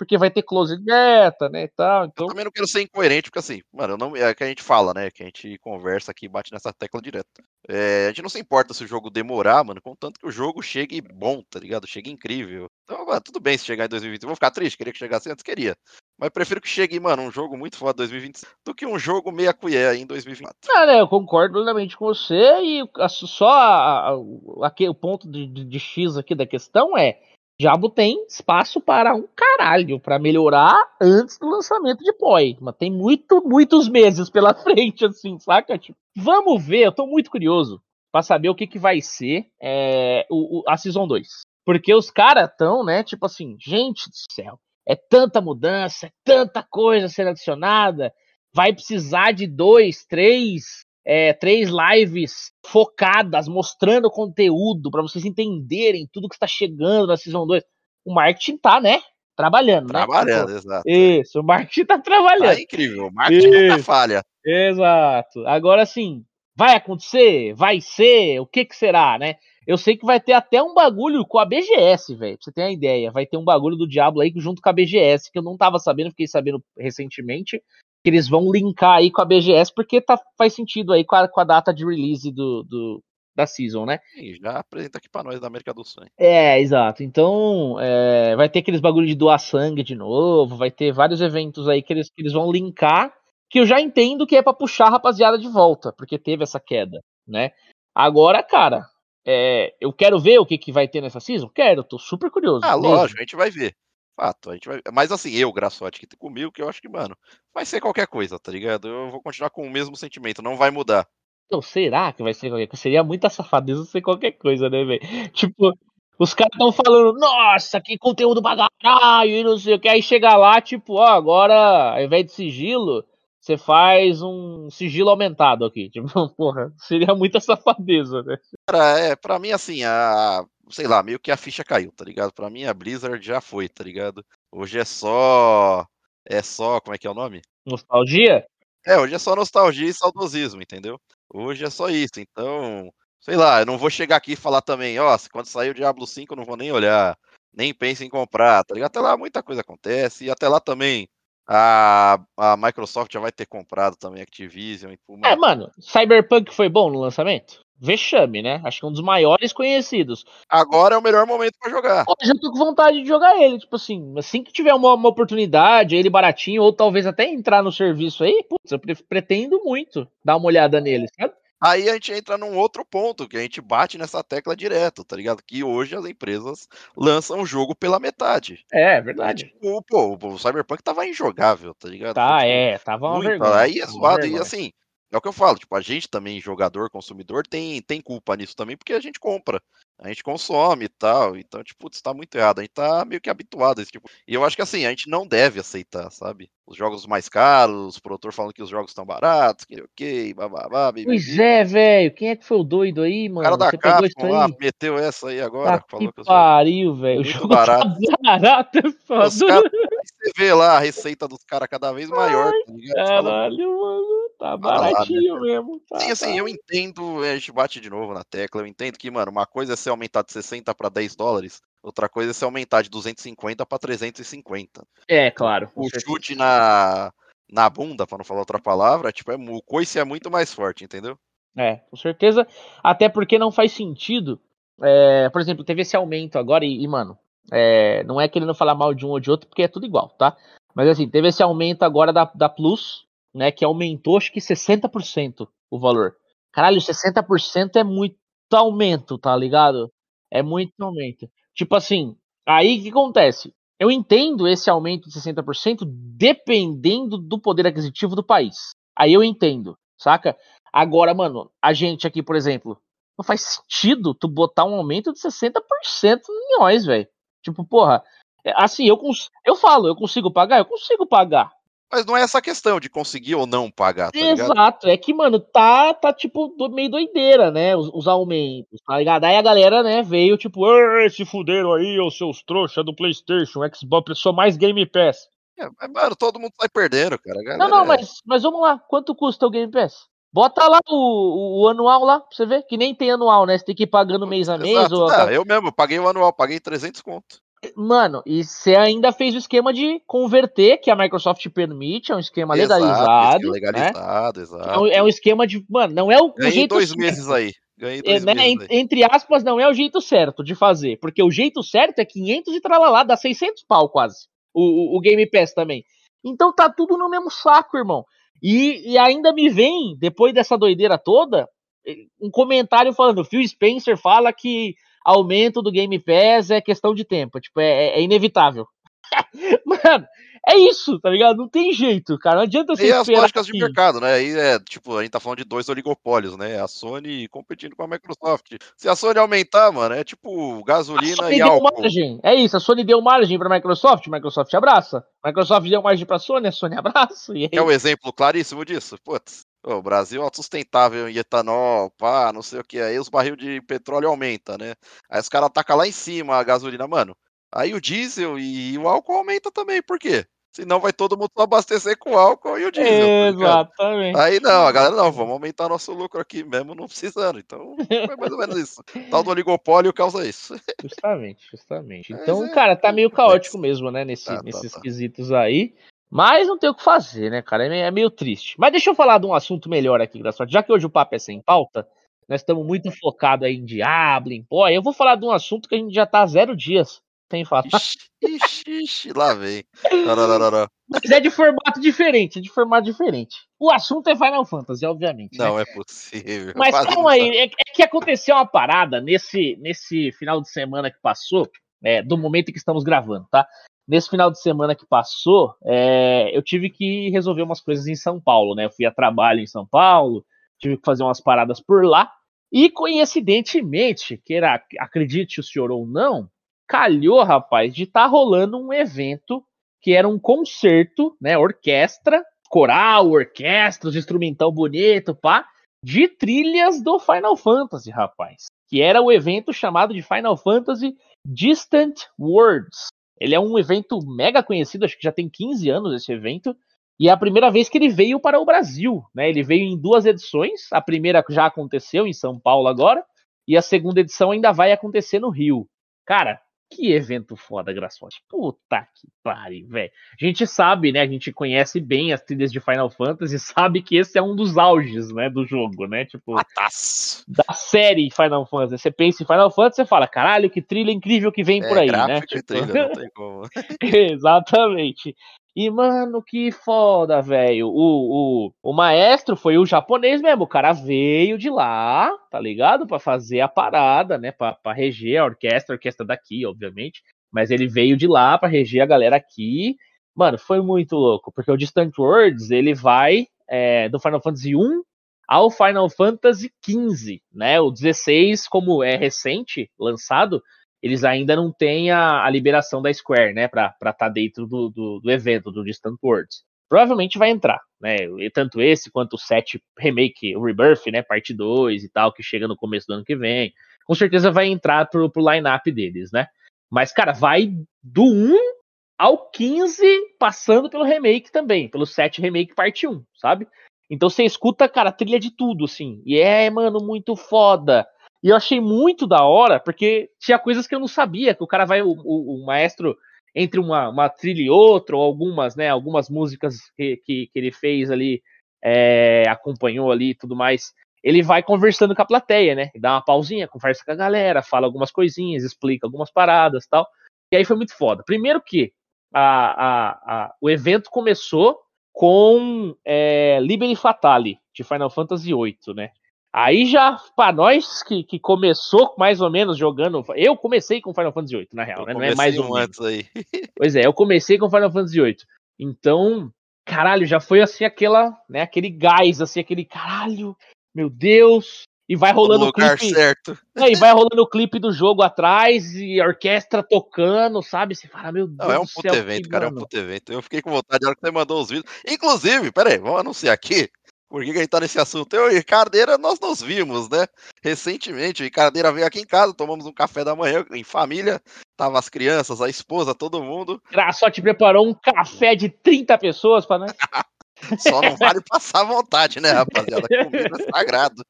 porque vai ter close beta, né, e tal. Então... Eu também não quero ser incoerente, porque assim, mano, não, é que a gente fala, né, que a gente conversa aqui e bate nessa tecla direto. É, a gente não se importa se o jogo demorar, mano, contanto que o jogo chegue bom, tá ligado? Chegue incrível. Então, mano, tudo bem se chegar em 2020. Eu vou ficar triste, queria que chegasse antes, queria. Mas prefiro que chegue, mano, um jogo muito foda em 2020 do que um jogo meia colher em 2024. Ah, né, eu concordo plenamente com você e só a, a, aqui, o ponto de, de, de X aqui da questão é Diablo tem espaço para um caralho para melhorar antes do lançamento de Poi. Mas tem muito, muitos meses pela *laughs* frente, assim, saca? Tipo, vamos ver, eu tô muito curioso para saber o que, que vai ser é, o, o, a Season 2. Porque os caras tão, né, tipo assim, gente do céu, é tanta mudança, é tanta coisa sendo adicionada, vai precisar de dois, três é, três lives focadas, mostrando conteúdo para vocês entenderem tudo que está chegando na Season 2. O marketing tá, né? Trabalhando, trabalhando né? Trabalhando, exato. Isso, o marketing tá trabalhando. Tá incrível, o marketing Isso. nunca falha. Exato. Agora sim, vai acontecer? Vai ser? O que que será, né? Eu sei que vai ter até um bagulho com a BGS, velho. Pra você ter uma ideia. Vai ter um bagulho do Diablo aí junto com a BGS, que eu não tava sabendo, fiquei sabendo recentemente que eles vão linkar aí com a BGS, porque tá, faz sentido aí com a, com a data de release do, do da season, né? E já apresenta aqui pra nós da América do Sul. Hein? É, exato. Então, é, vai ter aqueles bagulho de doar sangue de novo, vai ter vários eventos aí que eles, que eles vão linkar, que eu já entendo que é para puxar a rapaziada de volta, porque teve essa queda, né? Agora, cara, é, eu quero ver o que, que vai ter nessa season? Quero, tô super curioso. Ah, mesmo. lógico, a gente vai ver. Fato, a gente vai. Mas assim, eu, Graçote, que comigo, que eu acho que, mano, vai ser qualquer coisa, tá ligado? Eu vou continuar com o mesmo sentimento, não vai mudar. Então, será que vai ser qualquer coisa? Seria muita safadeza ser qualquer coisa, né, velho? Tipo, os caras estão falando, nossa, que conteúdo bagaralho e não sei o que. Aí chega lá, tipo, ó, agora, ao invés de sigilo, você faz um sigilo aumentado aqui. *laughs* Tipo, porra, seria muita safadeza, né? Cara, é, pra mim, assim, a sei lá, meio que a ficha caiu, tá ligado? Pra mim a Blizzard já foi, tá ligado? Hoje é só. É só. Como é que é o nome? Nostalgia? É, hoje é só nostalgia e saudosismo, entendeu? Hoje é só isso. Então, sei lá, eu não vou chegar aqui e falar também, ó, quando sair o Diablo 5 eu não vou nem olhar, nem pense em comprar, tá ligado? Até lá muita coisa acontece, e até lá também a, a Microsoft já vai ter comprado também Activision. E, É, mano, Cyberpunk foi bom no lançamento? Vexame, né? Acho que é um dos maiores conhecidos. Agora é o melhor momento para jogar. Hoje eu tô com vontade de jogar ele, tipo assim, assim que tiver uma, uma oportunidade, ele baratinho, ou talvez até entrar no serviço aí, putz, eu pretendo muito dar uma olhada nele, sabe? Aí a gente entra num outro ponto, que a gente bate nessa tecla direto, tá ligado? Que hoje as empresas lançam o jogo pela metade. É, é verdade. Tipo, pô, o Cyberpunk tava injogável, tá ligado? Tá, tipo, é, tava uma muito, vergonha. Aí é zoado, e assim, é o que eu falo, tipo, a gente também, jogador, consumidor, tem, tem culpa nisso também, porque a gente compra, a gente consome e tal. Então, tipo, putz, tá muito errado. A gente tá meio que habituado a esse tipo. E eu acho que assim, a gente não deve aceitar, sabe? Os jogos mais caros, o produtor falando que os jogos estão baratos, que ok, bababá. Pois é, velho. Quem é que foi o doido aí, mano? O cara da Capcom lá meteu essa aí agora. Tá falou que pariu, velho. O jogo tá barato. tá barato, é foda. você vê lá a receita dos caras cada vez maior, Ai, tá ligado? Caralho, mano. Tá baratinho né? mesmo. Tá, Sim, assim, tá. eu entendo, a gente bate de novo na tecla, eu entendo que, mano, uma coisa é ser aumentar de 60 para 10 dólares, outra coisa é ser aumentar de 250 para 350. É, claro. O chute na, na bunda, para não falar outra palavra, tipo, é, o coice é muito mais forte, entendeu? É, com certeza. Até porque não faz sentido. É, por exemplo, teve esse aumento agora, e, e mano, é, não é querendo falar mal de um ou de outro, porque é tudo igual, tá? Mas assim, teve esse aumento agora da, da Plus, né, que aumentou acho que 60% o valor. Caralho, 60% é muito aumento, tá ligado? É muito aumento. Tipo assim, aí o que acontece? Eu entendo esse aumento de 60% dependendo do poder aquisitivo do país. Aí eu entendo, saca? Agora, mano, a gente aqui, por exemplo, não faz sentido tu botar um aumento de 60% em nós, velho. Tipo, porra, é, assim, eu, eu falo, eu consigo pagar? Eu consigo pagar. Mas não é essa questão de conseguir ou não pagar, tá Exato, ligado? é que, mano, tá, tá tipo, do, meio doideira, né? Os, os, aumentos, tá ligado? Aí a galera, né, veio tipo, se fuderam aí, os seus trouxas do Playstation, Xbox, só mais Game Pass. É, mas, mano, todo mundo sai perdendo, cara. Galera, não, não, mas, mas vamos lá, quanto custa o Game Pass? Bota lá o, o, o, anual lá, pra você ver, que nem tem anual, né? Você tem que ir pagando mês a mês. Exato, ou... Não, eu mesmo, paguei o anual, paguei 300 conto. Mano, e você ainda fez o esquema de converter, que a Microsoft permite, é um esquema Exato, legalizado. esquema legalizado, né? exato. É, um, é esquema de. Mano, não é o, o Ganhei jeito dois certo. meses aí. Ganhei É, dois né, meses aí. entre aspas, não é o jeito certo de fazer. Porque o jeito certo é 500 e tralalá, dá 600 pau quase. O, o, o Game Pass também. Então tá tudo no mesmo saco, irmão. E, e ainda me vem, depois dessa doideira toda, um comentário falando: Phil Spencer fala que aumento do Game Pass é questão de tempo. Tipo, é, é inevitável. *laughs* Mano, é isso, tá ligado? Não tem jeito, cara. Não adianta você E as lógicas de que- mercado, né? Aí é, tipo, a gente tá falando de dois oligopólios, né? A Sony competindo com a Microsoft. Se a Sony aumentar, mano, é tipo A gasolina e álcool. margem. É isso, a Sony deu margem pra Microsoft, Microsoft abraça. Microsoft deu margem pra Sony, a Sony *laughs* abraça. Aí, É um exemplo claríssimo disso. Putz, o Brasil é autossustentável em etanol, pá, não sei o que. Aí os barril de petróleo aumenta, né? Aí os caras atacam lá em cima a gasolina, mano. Aí o diesel e o álcool aumenta também, por quê? Senão vai todo mundo abastecer com álcool e o diesel. tá? Exatamente. Aí não, a galera não, vamos aumentar nosso lucro aqui mesmo não precisando. Então, é mais ou menos isso. *laughs* Tal do oligopólio causa isso. Justamente, justamente. Então, é cara, tá meio caótico mesmo, né, nesse, Tá, tá, nesses tá. quesitos aí. Mas não tem o que fazer, né, cara? É meio, é meio triste. Mas deixa eu falar de um assunto melhor aqui, Graçote. Já que hoje o papo é sem pauta, nós estamos muito focados aí em Diablo, em pó. Eu vou falar de um assunto que a gente já tá há zero dias sem falar. Ixi, ixi, ixi, lá vem. Não, não, não, não, não. Mas é de formato diferente, é de formato diferente. O assunto é Final Fantasy, obviamente. né? Não é possível. Mas Quase calma aí, é, é que aconteceu uma parada nesse, nesse final de semana que passou, é, do momento em que estamos gravando, tá? Nesse final de semana que passou, é, eu tive que resolver umas coisas em São Paulo, né? Eu fui a trabalho em São Paulo, tive que fazer umas paradas por lá, e coincidentemente, queira acredite o senhor ou não, calhou, rapaz, de estar rolando um evento que era um concerto, né? Orquestra, coral, orquestra, os instrumental bonito, pá, de trilhas do Final Fantasy, rapaz. Que era o evento chamado de Final Fantasy Distant Worlds. Ele é um evento mega conhecido, acho que já tem 15 anos esse evento, e é a primeira vez que ele veio para o Brasil, né? Ele veio em duas edições, a primeira já aconteceu em São Paulo agora, e a segunda edição ainda vai acontecer no Rio. Cara, que evento foda, Graçote. Puta que pariu, velho. A gente sabe, né? A gente conhece bem as trilhas de Final Fantasy, sabe que esse é um dos auges, né, do jogo, né? Tipo, da série Final Fantasy. Você pensa em Final Fantasy, você fala, caralho, que trilha incrível que vem É, por aí, né? Tipo, trilha. *laughs* Exatamente. E, mano, que foda, velho. O, o, o maestro foi o japonês mesmo. O cara veio de lá, tá ligado? Pra fazer a parada, né? Pra, pra reger a orquestra, a orquestra daqui, obviamente. Mas ele veio de lá pra reger a galera aqui. Mano, foi muito louco. Porque o Distant Worlds, ele vai é, do Final Fantasy 1 ao Final Fantasy 15, né? O 16, como é recente, lançado, eles ainda não têm a, a liberação da Square, né, pra estar tá dentro do, do, do, evento, do Distant Worlds. Provavelmente vai entrar, né, tanto esse quanto o 7 Remake, o Rebirth, né, parte 2 e tal, que chega no começo do ano que vem, com certeza vai entrar pro, pro line-up deles, né. Mas, cara, vai do 1 ao 15, passando pelo Remake também, pelo 7 Remake parte 1, sabe? Então você escuta, cara, trilha de tudo, assim, e é, mano, muito foda. E eu achei muito da hora, porque tinha coisas que eu não sabia, que o cara vai, o, o, o maestro, entre uma, uma, trilha e outra, ou algumas, né, algumas músicas que, que, que ele fez ali, é, acompanhou ali e tudo mais, ele vai conversando com a plateia, né, dá uma pausinha, conversa com a galera, fala algumas coisinhas, explica algumas paradas tal, e aí foi muito foda. Primeiro que a, a, a, o evento começou com é, Liberi Fatale, de Final Fantasy VIII, né, Aí já, pra nós que, que começou mais ou menos jogando. Eu comecei com Final Fantasy VIII, na real, né? Não é mais um antes aí. *laughs* Pois é, eu comecei com Final Fantasy VIII. Então, caralho, já foi assim aquela, né? Aquele gás, assim, aquele caralho, meu Deus. E vai rolando o clipe. Certo. É, e vai rolando o clipe do jogo atrás e a orquestra tocando, sabe? Você fala, meu Deus. Não, é um puto evento, cara, é um puto evento. Eu fiquei com vontade na hora que você mandou os vídeos. Inclusive, peraí, vamos anunciar aqui. Por que, que a gente tá nesse assunto? Eu e Ricardeira, nós nos vimos, né? Recentemente, o Ricardeira veio aqui em casa, tomamos um café da manhã em família, tava as crianças, a esposa, todo mundo. Só te preparou um café de 30 pessoas para nós. *laughs* Só não vale passar vontade, né, rapaziada? Comida é sagrado.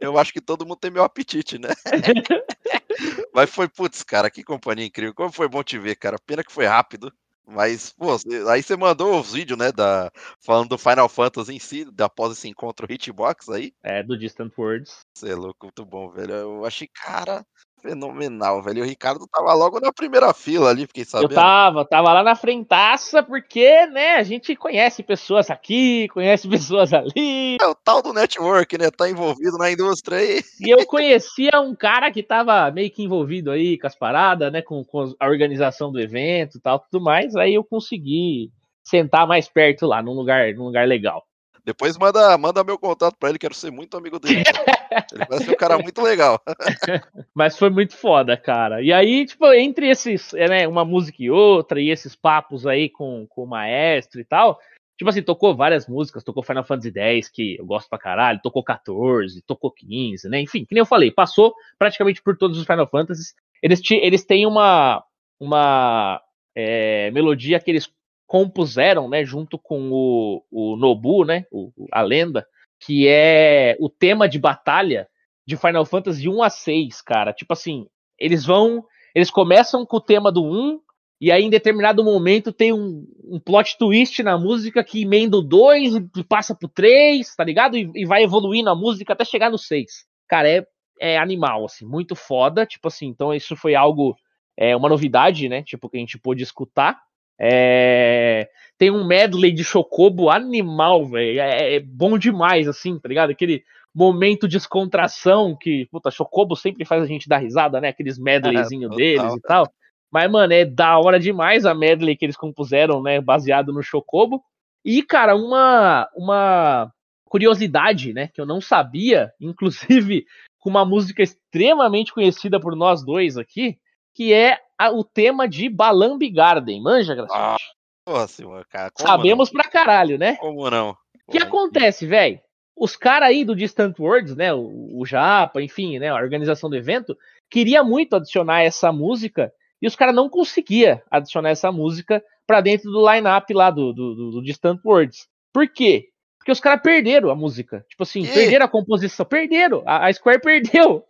Eu acho que todo mundo tem meu apetite, né? *laughs* Mas foi, putz, cara, que companhia incrível. Como foi bom te ver, cara. Pena que foi rápido. Mas, pô, aí você mandou os vídeos, né, da, falando do Final Fantasy em si, após esse encontro Hitbox aí. É, do Distant Words. Você é louco, muito bom, velho. Eu achei, cara, fenomenal, velho. O Ricardo tava logo na primeira fila ali, fiquei sabendo. Eu tava, tava lá na frentaça, porque, né, a gente conhece pessoas aqui, conhece *laughs* pessoas ali. É o tal do network, né? Tá envolvido na indústria aí. E eu conhecia um cara que tava meio que envolvido aí com as paradas, né? Com, com a organização do evento e tal, tudo mais. Aí eu consegui sentar mais perto lá, num lugar, num lugar legal. Depois manda, manda meu contato pra ele, quero ser muito amigo dele. *laughs* ele parece um cara muito legal. *laughs* Mas foi muito foda, cara. E aí, tipo, entre esses, é, né, uma música e outra, e esses papos aí com, com o maestro e tal, tipo assim, tocou várias músicas, tocou Final Fantasy X, que eu gosto pra caralho, tocou 14, tocou 15, né? Enfim, que nem eu falei, passou praticamente por todos os Final Fantasies. Eles, eles têm uma, uma é, melodia que eles compuseram, né, junto com o, o Nobu, né, o, a lenda, que é o tema de batalha de Final Fantasy 1 a 6, cara. Tipo assim, eles vão, eles começam com o tema do 1 e aí em determinado momento tem um, um plot twist na música que emenda o 2 e passa pro 3, tá ligado? E, e, vai evoluindo a música até chegar no 6. Cara, é, é animal, assim, muito foda, tipo assim, então isso foi algo, é uma novidade, né, tipo, que a gente pôde escutar. É... Tem um medley de Chocobo animal, velho. É, é, bom demais, assim, tá ligado? Aquele momento de descontração que, puta, Chocobo sempre faz a gente dar risada, né? Aqueles medleyzinho *laughs* é, deles e tal. Mas, mano, é da hora demais a medley que eles compuseram, né? Baseado no Chocobo. E, cara, uma, uma curiosidade, né? Que eu não sabia, *laughs* inclusive com uma música extremamente conhecida por nós dois aqui, que é a, o tema de Balambi Garden. Manja, Graciante? Ah, porra, senhor, cara. Sabemos não? pra caralho, né? Como não? O que acontece, velho? Os caras aí do Distant Words, né? O, o Japa, enfim, né? A organização do evento, queria muito adicionar essa música e os caras não conseguiam adicionar essa música para dentro do line-up lá do, do, do, Distant Words. Por quê? Porque os caras perderam a música. Tipo assim, e? perderam a composição. Perderam. A, a Square *laughs* perdeu.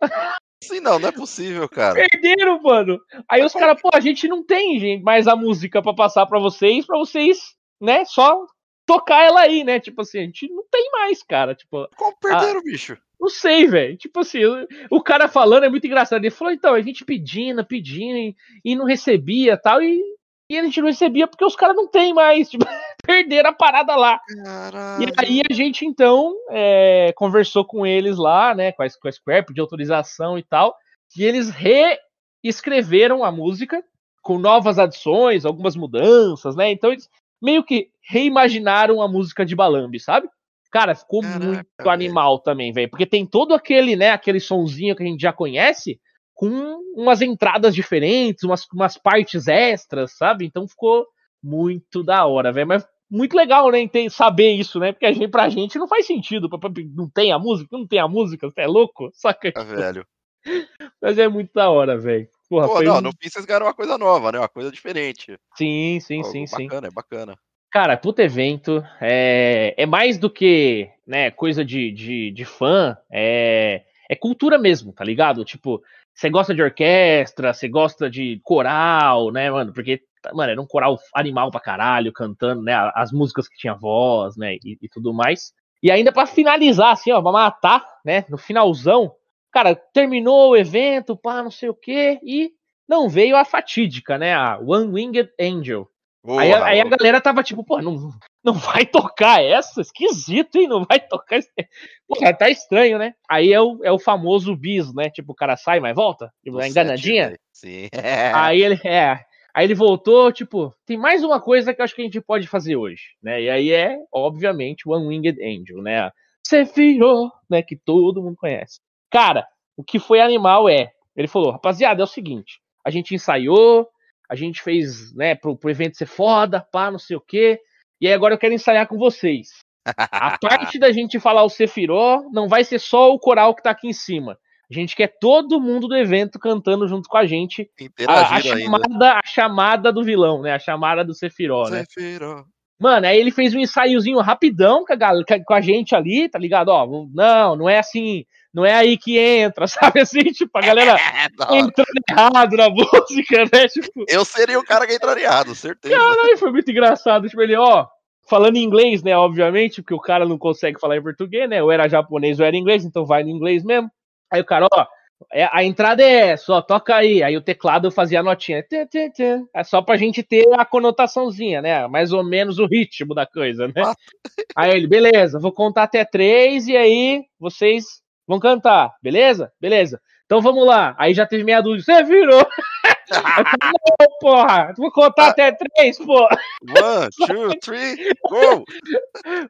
Sim, não, não é possível, cara. Perderam, mano. Aí os caras, pô, a gente não tem gente, mais a música para passar para vocês, para vocês, né, só tocar ela aí, né? Tipo assim, a gente não tem mais, cara. Tipo, Como perderam, a... bicho? Não sei, velho. Tipo assim, o cara falando é muito engraçado. Ele falou, então, a gente pedindo, pedindo e, e não recebia tal, e e a gente não recebia porque os caras não tem mais, *laughs* tipo, perderam a parada lá. Caralho. E aí a gente então é, conversou com eles lá, né, com a, com a Square, de autorização e tal, e eles reescreveram a música com novas adições, algumas mudanças, né? Então eles meio que reimaginaram a música de Balambi, sabe? Cara, ficou Caraca, muito véio. animal também, velho, porque tem todo aquele, né, aquele sonzinho que a gente já conhece, com umas entradas diferentes, umas, umas partes extras, sabe? Então ficou muito da hora, velho. Mas muito legal, né? Saber isso, né? Porque a gente, pra gente não faz sentido. Não tem a música, não tem a música, você é louco? *laughs* Saca? É velho. Mas é muito da hora, velho. Porra, Pô, não, um... no fim vocês ganharam uma coisa nova, né? Uma coisa diferente. Sim, sim, Pô, sim, bacana, sim. Bacana, é bacana. Cara, puto evento. É, é mais do que né, coisa de, de, de fã. É, é cultura mesmo, tá ligado? Tipo, você gosta de orquestra, você gosta de coral, né, mano? Porque, mano, era um coral animal pra caralho, cantando, né? As músicas que tinha voz, né? E, e tudo mais. E ainda para finalizar, assim, ó, pra matar, né? No finalzão, cara, terminou o evento, pá, não sei o quê, e não veio a fatídica, né? A One Winged Angel. Boa, aí, aí, a galera tava tipo, pô, não, não vai tocar essa? Esquisito, hein? Não vai tocar essa. Porra, tá estranho, né? Aí é o, é o famoso bis, né? Tipo, o cara sai, mas volta. Tipo, é enganadinha. Sim. *laughs* Aí ele, é. Aí ele voltou, tipo, tem mais uma coisa que eu acho que a gente pode fazer hoje, né? E aí é, obviamente, o One Winged Angel, né? Sephiroth, né? Que todo mundo conhece. Cara, o que foi animal é, ele falou, rapaziada, é o seguinte, a gente ensaiou, a gente fez, né, pro, pro evento ser foda, pá, não sei o quê. E aí agora eu quero ensaiar com vocês. A *laughs* parte da gente falar o Sefiró não vai ser só o coral que tá aqui em cima. A gente quer todo mundo do evento cantando junto com a gente. A, a, chamada, a chamada do vilão, né? A chamada do Sefiró, né? Mano, aí ele fez um ensaiozinho rapidão com a, com a gente ali, tá ligado? Ó, não, não é assim, não é aí que entra, *laughs* sabe assim? Tipo, a galera *laughs* é, entrando errado na *laughs* música, né? Tipo, eu seria o cara que entraria errado, certeza. Caralho, foi muito engraçado. Tipo, ele, ó, falando em inglês, né? Obviamente, porque o cara não consegue falar em português, né? Ou era japonês ou era inglês, então vai no inglês mesmo. Aí o cara, ó, é, a entrada é essa, ó, toca aí. Aí o teclado fazia a notinha. É só pra gente ter a conotaçãozinha, né? Mais ou menos o ritmo da coisa, né? Aí ele, beleza, vou contar até três e aí vocês vão cantar, beleza? Beleza. Então vamos lá. Aí já teve meia dúzia. Você virou! *laughs* Não, porra! Vou contar até três, pô! One, *laughs* two, three, go!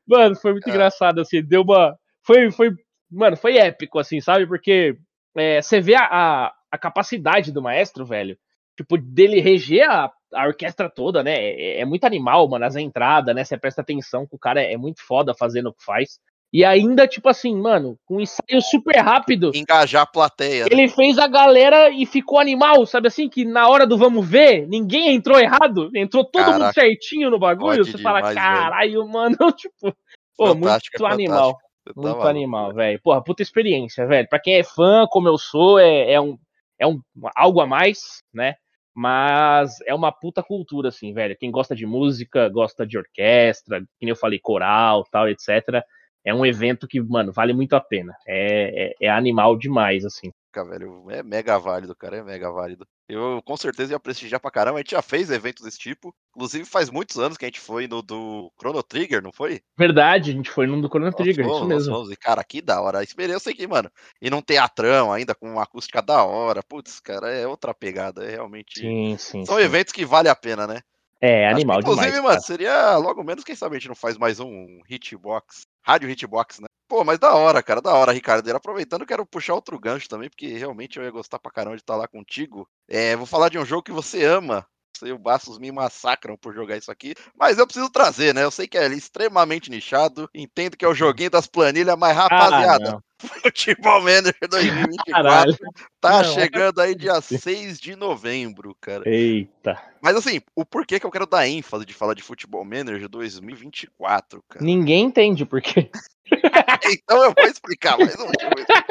Mano, foi muito é. engraçado, assim. Deu uma. Foi, foi. Mano, foi épico, assim, sabe? Porque é, você vê a, a, a, capacidade do maestro, velho. Tipo, dele reger a, a orquestra toda, né? É, é, muito animal, mano, as entradas, né? Você presta atenção que o cara é, é muito foda fazendo o que faz. E ainda, tipo assim, mano, com um ensaio super rápido. Engajar a plateia. Né? Ele fez a galera e ficou animal, sabe assim? Que na hora do vamos ver, ninguém entrou errado. Entrou todo Caraca, mundo certinho no bagulho. Você demais, fala, caralho, mano, *laughs* tipo. Pô, muito animal. Muito animal, velho. Porra, puta experiência, velho. Pra quem é fã, como eu sou, é, é, um, é um, algo a mais, né? Mas é uma puta cultura, assim, velho. Quem gosta de música, gosta de orquestra, que nem eu falei, coral, tal, etc. É um evento que, mano, vale muito a pena. É, é, é animal demais, assim velho. É mega válido, cara. É mega válido. Eu com certeza ia prestigiar pra caramba. A gente já fez eventos desse tipo. Inclusive, faz muitos anos que a gente foi no do Chrono Trigger, não foi? Verdade, a gente foi no do Chrono Trigger, fomos, isso mesmo. Fomos. E, cara, que da hora. A experiência aqui, mano. E não teatrão ainda, com uma acústica da hora. Putz, cara, é outra pegada. É realmente. Sim, sim. São sim. eventos que vale a pena, né? É, animal que, inclusive, demais. Inclusive, mano, seria logo menos, quem sabe a gente não faz mais um hitbox. Rádio hitbox, né? Pô, mas da hora, cara, da hora, Ricardo. Aproveitando, quero puxar outro gancho também, porque realmente eu ia gostar pra caramba de estar lá contigo. É, vou falar de um jogo que você ama. E o Bastos me massacram por jogar isso aqui, mas eu preciso trazer, né? Eu sei que é extremamente nichado, entendo que é o joguinho das planilhas, mas rapaziada, ah, *laughs* Futebol Manager 2024 Caralho. tá não. chegando aí dia *laughs* 6 de novembro, cara. Eita. Mas assim, o porquê que eu quero dar ênfase de falar de Futebol Manager 2024, cara? Ninguém entende por quê. *laughs* então eu vou explicar, mas não vou explicar.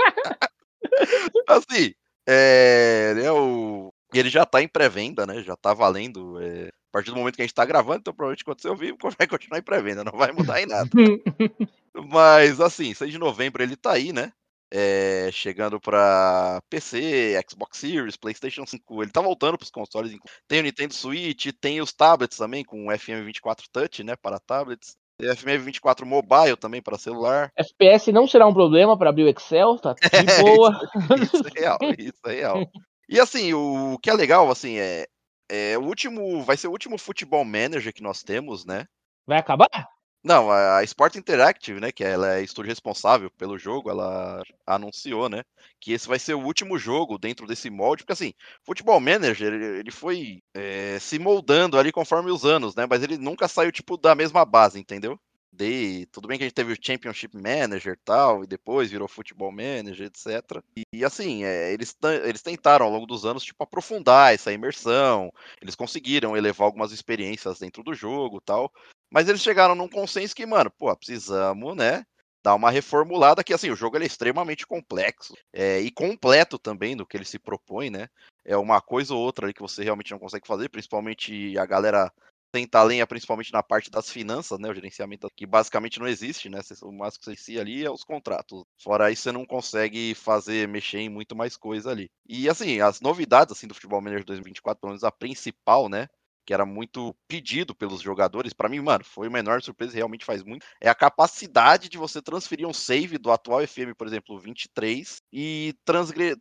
assim, é, é o, ele já tá em pré-venda, né? Já tá valendo. É, a partir do momento que a gente tá gravando, então provavelmente quando você ouvir, *laughs* vai continuar em pré-venda, não vai mudar em nada. *laughs* Mas assim, 6 de novembro ele tá aí, né? É, chegando para PC, Xbox Series, PlayStation 5. Ele tá voltando para os consoles. Tem o Nintendo Switch, tem os tablets também com FM24 Touch, né, para tablets. FM24 Mobile também para celular. FPS não será um problema para abrir o Excel, tá *laughs* de boa. isso, isso, é real, isso é real. E assim, o que é legal, assim, é, é o último, vai ser o último Futebol Manager que nós temos, né? Vai acabar? Não, a Sport Interactive, né, que ela é estúdio responsável pelo jogo, ela anunciou, né, que esse vai ser o último jogo dentro desse molde, porque assim, Futebol Manager, ele foi é, se moldando ali conforme os anos, né, mas ele nunca saiu, tipo, da mesma base, entendeu? De, tudo bem que a gente teve o Championship Manager tal, e depois virou Futebol Manager, etc. E, e assim, é, eles, eles tentaram ao longo dos anos, tipo, aprofundar essa imersão, eles conseguiram elevar algumas experiências dentro do jogo tal, mas eles chegaram num consenso que, mano, pô, precisamos, né? Dar uma reformulada que, assim, o jogo é extremamente complexo é, e completo também do que ele se propõe, né? É uma coisa ou outra ali que você realmente não consegue fazer, principalmente a galera tenta lenha, principalmente na parte das finanças, né? O gerenciamento que basicamente não existe, né? O mais que você inicia ali é os contratos. Fora isso, você não consegue fazer, mexer em muito mais coisa ali. E assim, as novidades assim do Futebol Manager 2024, pelo menos a principal, né? que era muito pedido pelos jogadores, para mim, mano, foi o menor surpresa, realmente faz muito. É a capacidade de você transferir um save do atual FM, por exemplo, 23 e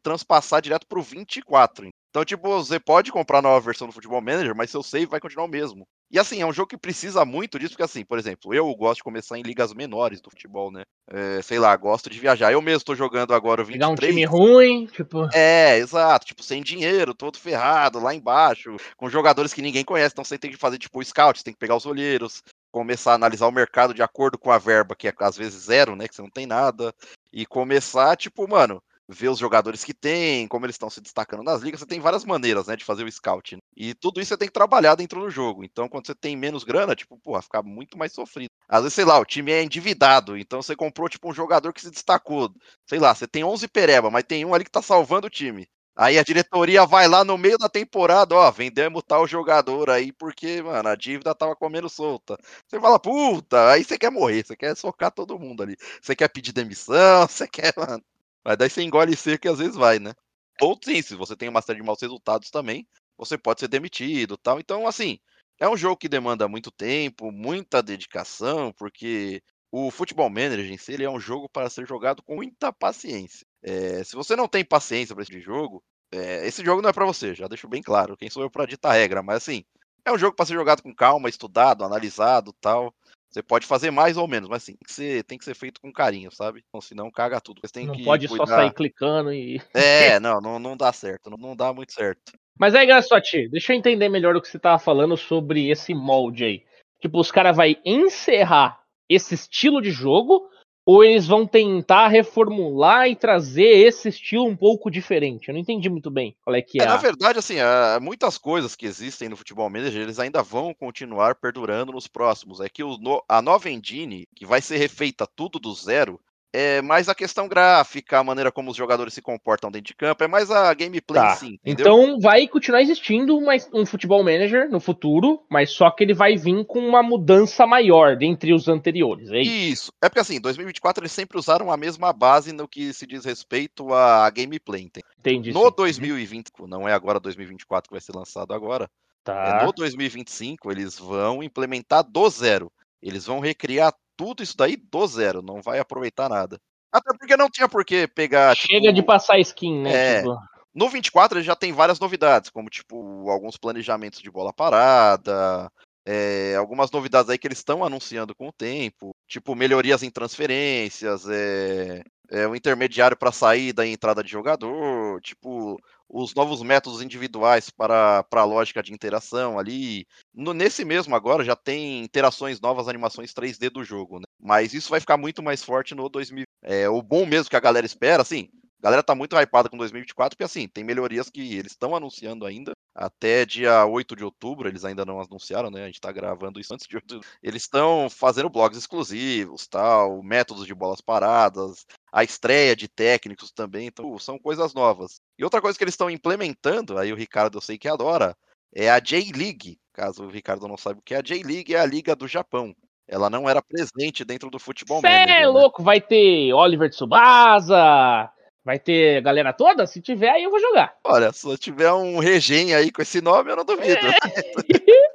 transpassar direto pro 24. Então, tipo, você pode comprar a nova versão do Futebol Manager, mas seu save vai continuar o mesmo. E assim, é um jogo que precisa muito disso, porque assim, por exemplo, eu gosto de começar em ligas menores do futebol, né? É, sei lá, gosto de viajar. Eu mesmo tô jogando agora o 23. Pegar um time ruim, tipo. É, exato. Tipo, sem dinheiro, todo ferrado, lá embaixo, com jogadores que ninguém conhece. Então você tem que fazer, tipo, o scout, você tem que pegar os olheiros, começar a analisar o mercado de acordo com a verba, que é às vezes zero, né? Que você não tem nada. E começar, tipo, mano, ver os jogadores que tem, como eles estão se destacando nas ligas. Você tem várias maneiras, né, de fazer o scout. Né? E tudo isso você tem que trabalhar dentro do jogo. Então, quando você tem menos grana, tipo, porra, fica muito mais sofrido. Às vezes, sei lá, o time é endividado, então você comprou, tipo, um jogador que se destacou. Sei lá, você tem 11 pereba, mas tem um ali que tá salvando o time. Aí a diretoria vai lá no meio da temporada, ó, vendemos tal jogador aí porque, mano, a dívida tava comendo solta. Você fala, puta, aí você quer morrer, você quer socar todo mundo ali. Você quer pedir demissão, *laughs* você quer, mano. Mas daí você engole seco e às vezes vai, né? Ou sim, se você tem uma série de maus resultados também, você pode ser demitido tal. Então, assim, é um jogo que demanda muito tempo, muita dedicação, porque o Futebol Manager em si ele é um jogo para ser jogado com muita paciência. É, se você não tem paciência para esse jogo, é, esse jogo não é para você, já deixo bem claro. Quem sou eu para ditar regra, mas assim, é um jogo para ser jogado com calma, estudado, analisado tal. Você pode fazer mais ou menos, mas sim, tem que ser, tem que ser feito com carinho, sabe? Então, senão caga tudo. Você tem não que pode cuidar... só sair clicando e. É, *laughs* não, não, não dá certo, não, não dá muito certo. Mas aí, Gastotti, deixa eu entender melhor o que você tava falando sobre esse molde aí. Tipo, os caras vai encerrar esse estilo de jogo ou eles vão tentar reformular e trazer esse estilo um pouco diferente? Eu não entendi muito bem qual é que é. é na verdade, assim, muitas coisas que existem no futebol manager, eles ainda vão continuar perdurando nos próximos. É que o, a nova engine, que vai ser refeita tudo do zero, é mais a questão gráfica, a maneira como os jogadores se comportam dentro de campo, é mais a gameplay tá. sim. Então vai continuar existindo um futebol manager no futuro, mas só que ele vai vir com uma mudança maior dentre os anteriores. É isso? isso. É porque assim, em 2024 eles sempre usaram a mesma base no que se diz respeito a gameplay. Entende? Entendi. No sim. 2025, não é agora 2024 que vai ser lançado agora. Tá. É no 2025 eles vão implementar do zero. Eles vão recriar tudo isso daí do zero, não vai aproveitar nada. Até porque não tinha por que pegar. Chega tipo, de passar skin, né? É, tipo... No 24 ele já tem várias novidades, como tipo alguns planejamentos de bola parada, é, algumas novidades aí que eles estão anunciando com o tempo, tipo melhorias em transferências, é, é o intermediário para saída e entrada de jogador, tipo os novos métodos individuais para, para a lógica de interação ali. No, nesse mesmo agora já tem interações novas, animações 3D do jogo, né? Mas isso vai ficar muito mais forte no 2000. É, o bom mesmo que a galera espera, assim, a galera tá muito hypada com 2024, porque assim, tem melhorias que eles estão anunciando ainda. Até dia 8 de outubro, eles ainda não anunciaram, né? A gente tá gravando isso antes de outubro. Eles estão fazendo blogs exclusivos, tal, métodos de bolas paradas, a estreia de técnicos também, então são coisas novas. E outra coisa que eles estão implementando, aí o Ricardo eu sei que adora, é a J-League. Caso o Ricardo não saiba o que é a J-League, é a liga do Japão. Ela não era presente dentro do futebol Cê é né? louco, vai ter Oliver Tsubasa, vai ter galera toda? Se tiver, aí eu vou jogar. Olha, se tiver um regen aí com esse nome, eu não duvido. É. *laughs*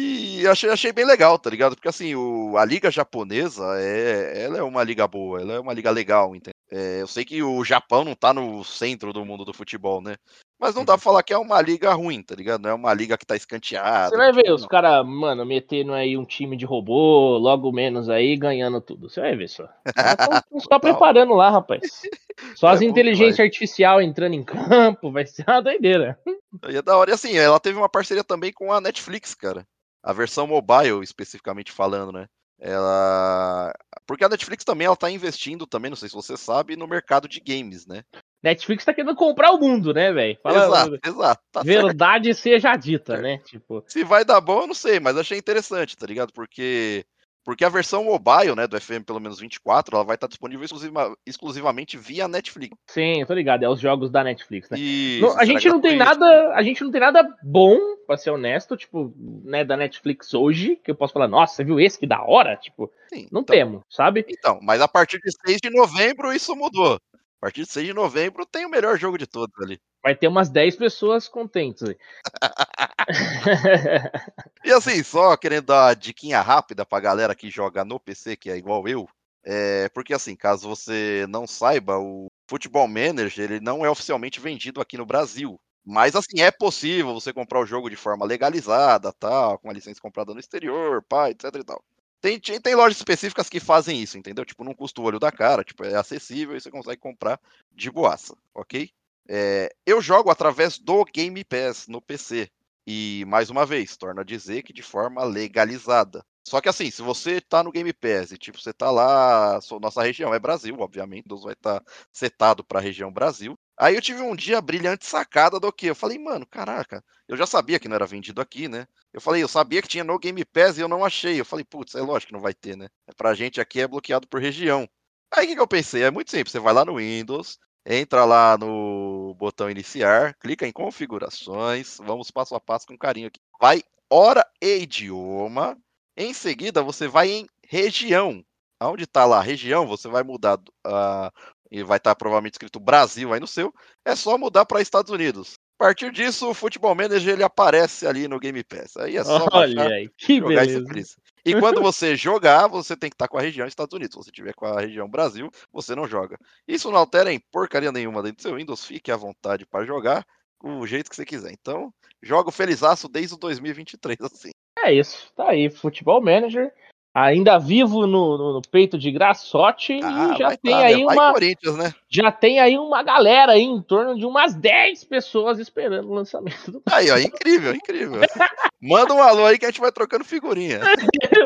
E achei, achei bem legal, tá ligado? Porque assim, o, a liga japonesa é, ela é uma liga boa, ela é uma liga legal, entendeu? É, eu sei que o Japão não tá no centro do mundo do futebol, né? Mas não dá pra falar que é uma liga ruim, tá ligado? Não é uma liga que tá escanteada. Você vai ver tipo, os caras, mano, metendo aí um time de robô, logo menos aí, ganhando tudo. Você vai ver só. Estão só *laughs* preparando lá, rapaz. Só as é inteligência artificial entrando em campo, vai ser uma doideira. E é da hora. E assim, ela teve uma parceria também com a Netflix, cara. A versão mobile, especificamente falando, né? Ela. Porque a Netflix também ela tá investindo também, não sei se você sabe, no mercado de games, né? Netflix tá querendo comprar o mundo, né, velho? Exato, exato. Tá verdade certo. seja dita, *laughs* é. né? Tipo... Se vai dar bom, eu não sei, mas achei interessante, tá ligado? Porque porque a versão mobile, né, do FM pelo menos 24, ela vai estar disponível exclusiva, exclusivamente via Netflix. Sim, eu tô ligado, é os jogos da Netflix, né? Isso, não, a gente não tem nada, a gente não tem nada bom, para ser honesto, tipo, né, da Netflix hoje, que eu posso falar, nossa, você viu esse que da hora? Tipo, Sim, não então, temos, sabe? Então, mas a partir de 6 de novembro isso mudou. A partir de 6 de novembro tem o melhor jogo de todos ali. Vai ter umas 10 pessoas contentes *laughs* e assim, só querendo dar uma diquinha rápida pra galera que joga no PC, que é igual eu. É, porque assim, caso você não saiba, o Futebol Manager ele não é oficialmente vendido aqui no Brasil. Mas assim, é possível você comprar o jogo de forma legalizada, tal, com a licença comprada no exterior, pá, etc e tal. Tem, tem lojas específicas que fazem isso, entendeu? Tipo, não custa o olho da cara, tipo, é acessível e você consegue comprar de boaça, ok? É, eu jogo através do Game Pass no PC. E, mais uma vez, torna a dizer que de forma legalizada. Só que assim, se você tá no Game Pass e tipo, você tá lá, nossa região é Brasil, obviamente, Deus vai estar tá setado pra região Brasil. Aí eu tive um dia brilhante sacada do que? Eu falei, mano, caraca, eu já sabia que não era vendido aqui, né? Eu falei, eu sabia que tinha no Game Pass e eu não achei. Eu falei, putz, é lógico que não vai ter, né? Pra gente aqui é bloqueado por região. Aí o que, que eu pensei? É muito simples, você vai lá no Windows, entra lá no botão iniciar, clica em configurações, vamos passo a passo com carinho aqui. Vai hora e idioma, em seguida você vai em região. Onde está lá região, você vai mudar uh, e vai estar tá provavelmente escrito Brasil aí no seu, é só mudar para Estados Unidos. A partir disso, o Futebol Manager ele aparece ali no Game Pass. Aí é só Olha aí, que jogar beleza. E quando você *laughs* jogar, você tem que estar tá com a região Estados Unidos. Se você tiver com a região Brasil, você não joga. Isso não altera em porcaria nenhuma dentro do seu Windows. Fique à vontade para jogar o jeito que você quiser. Então, jogo felizaço desde o 2023, *laughs* assim. É isso, tá aí, Futebol Manager ainda vivo no, no, no, peito de graçote ah, e já tem tá, aí uma né? já tem aí uma galera aí em torno de umas 10 pessoas esperando o lançamento do Aí, ó, incrível, incrível. Manda um alô aí que a gente vai trocando figurinha.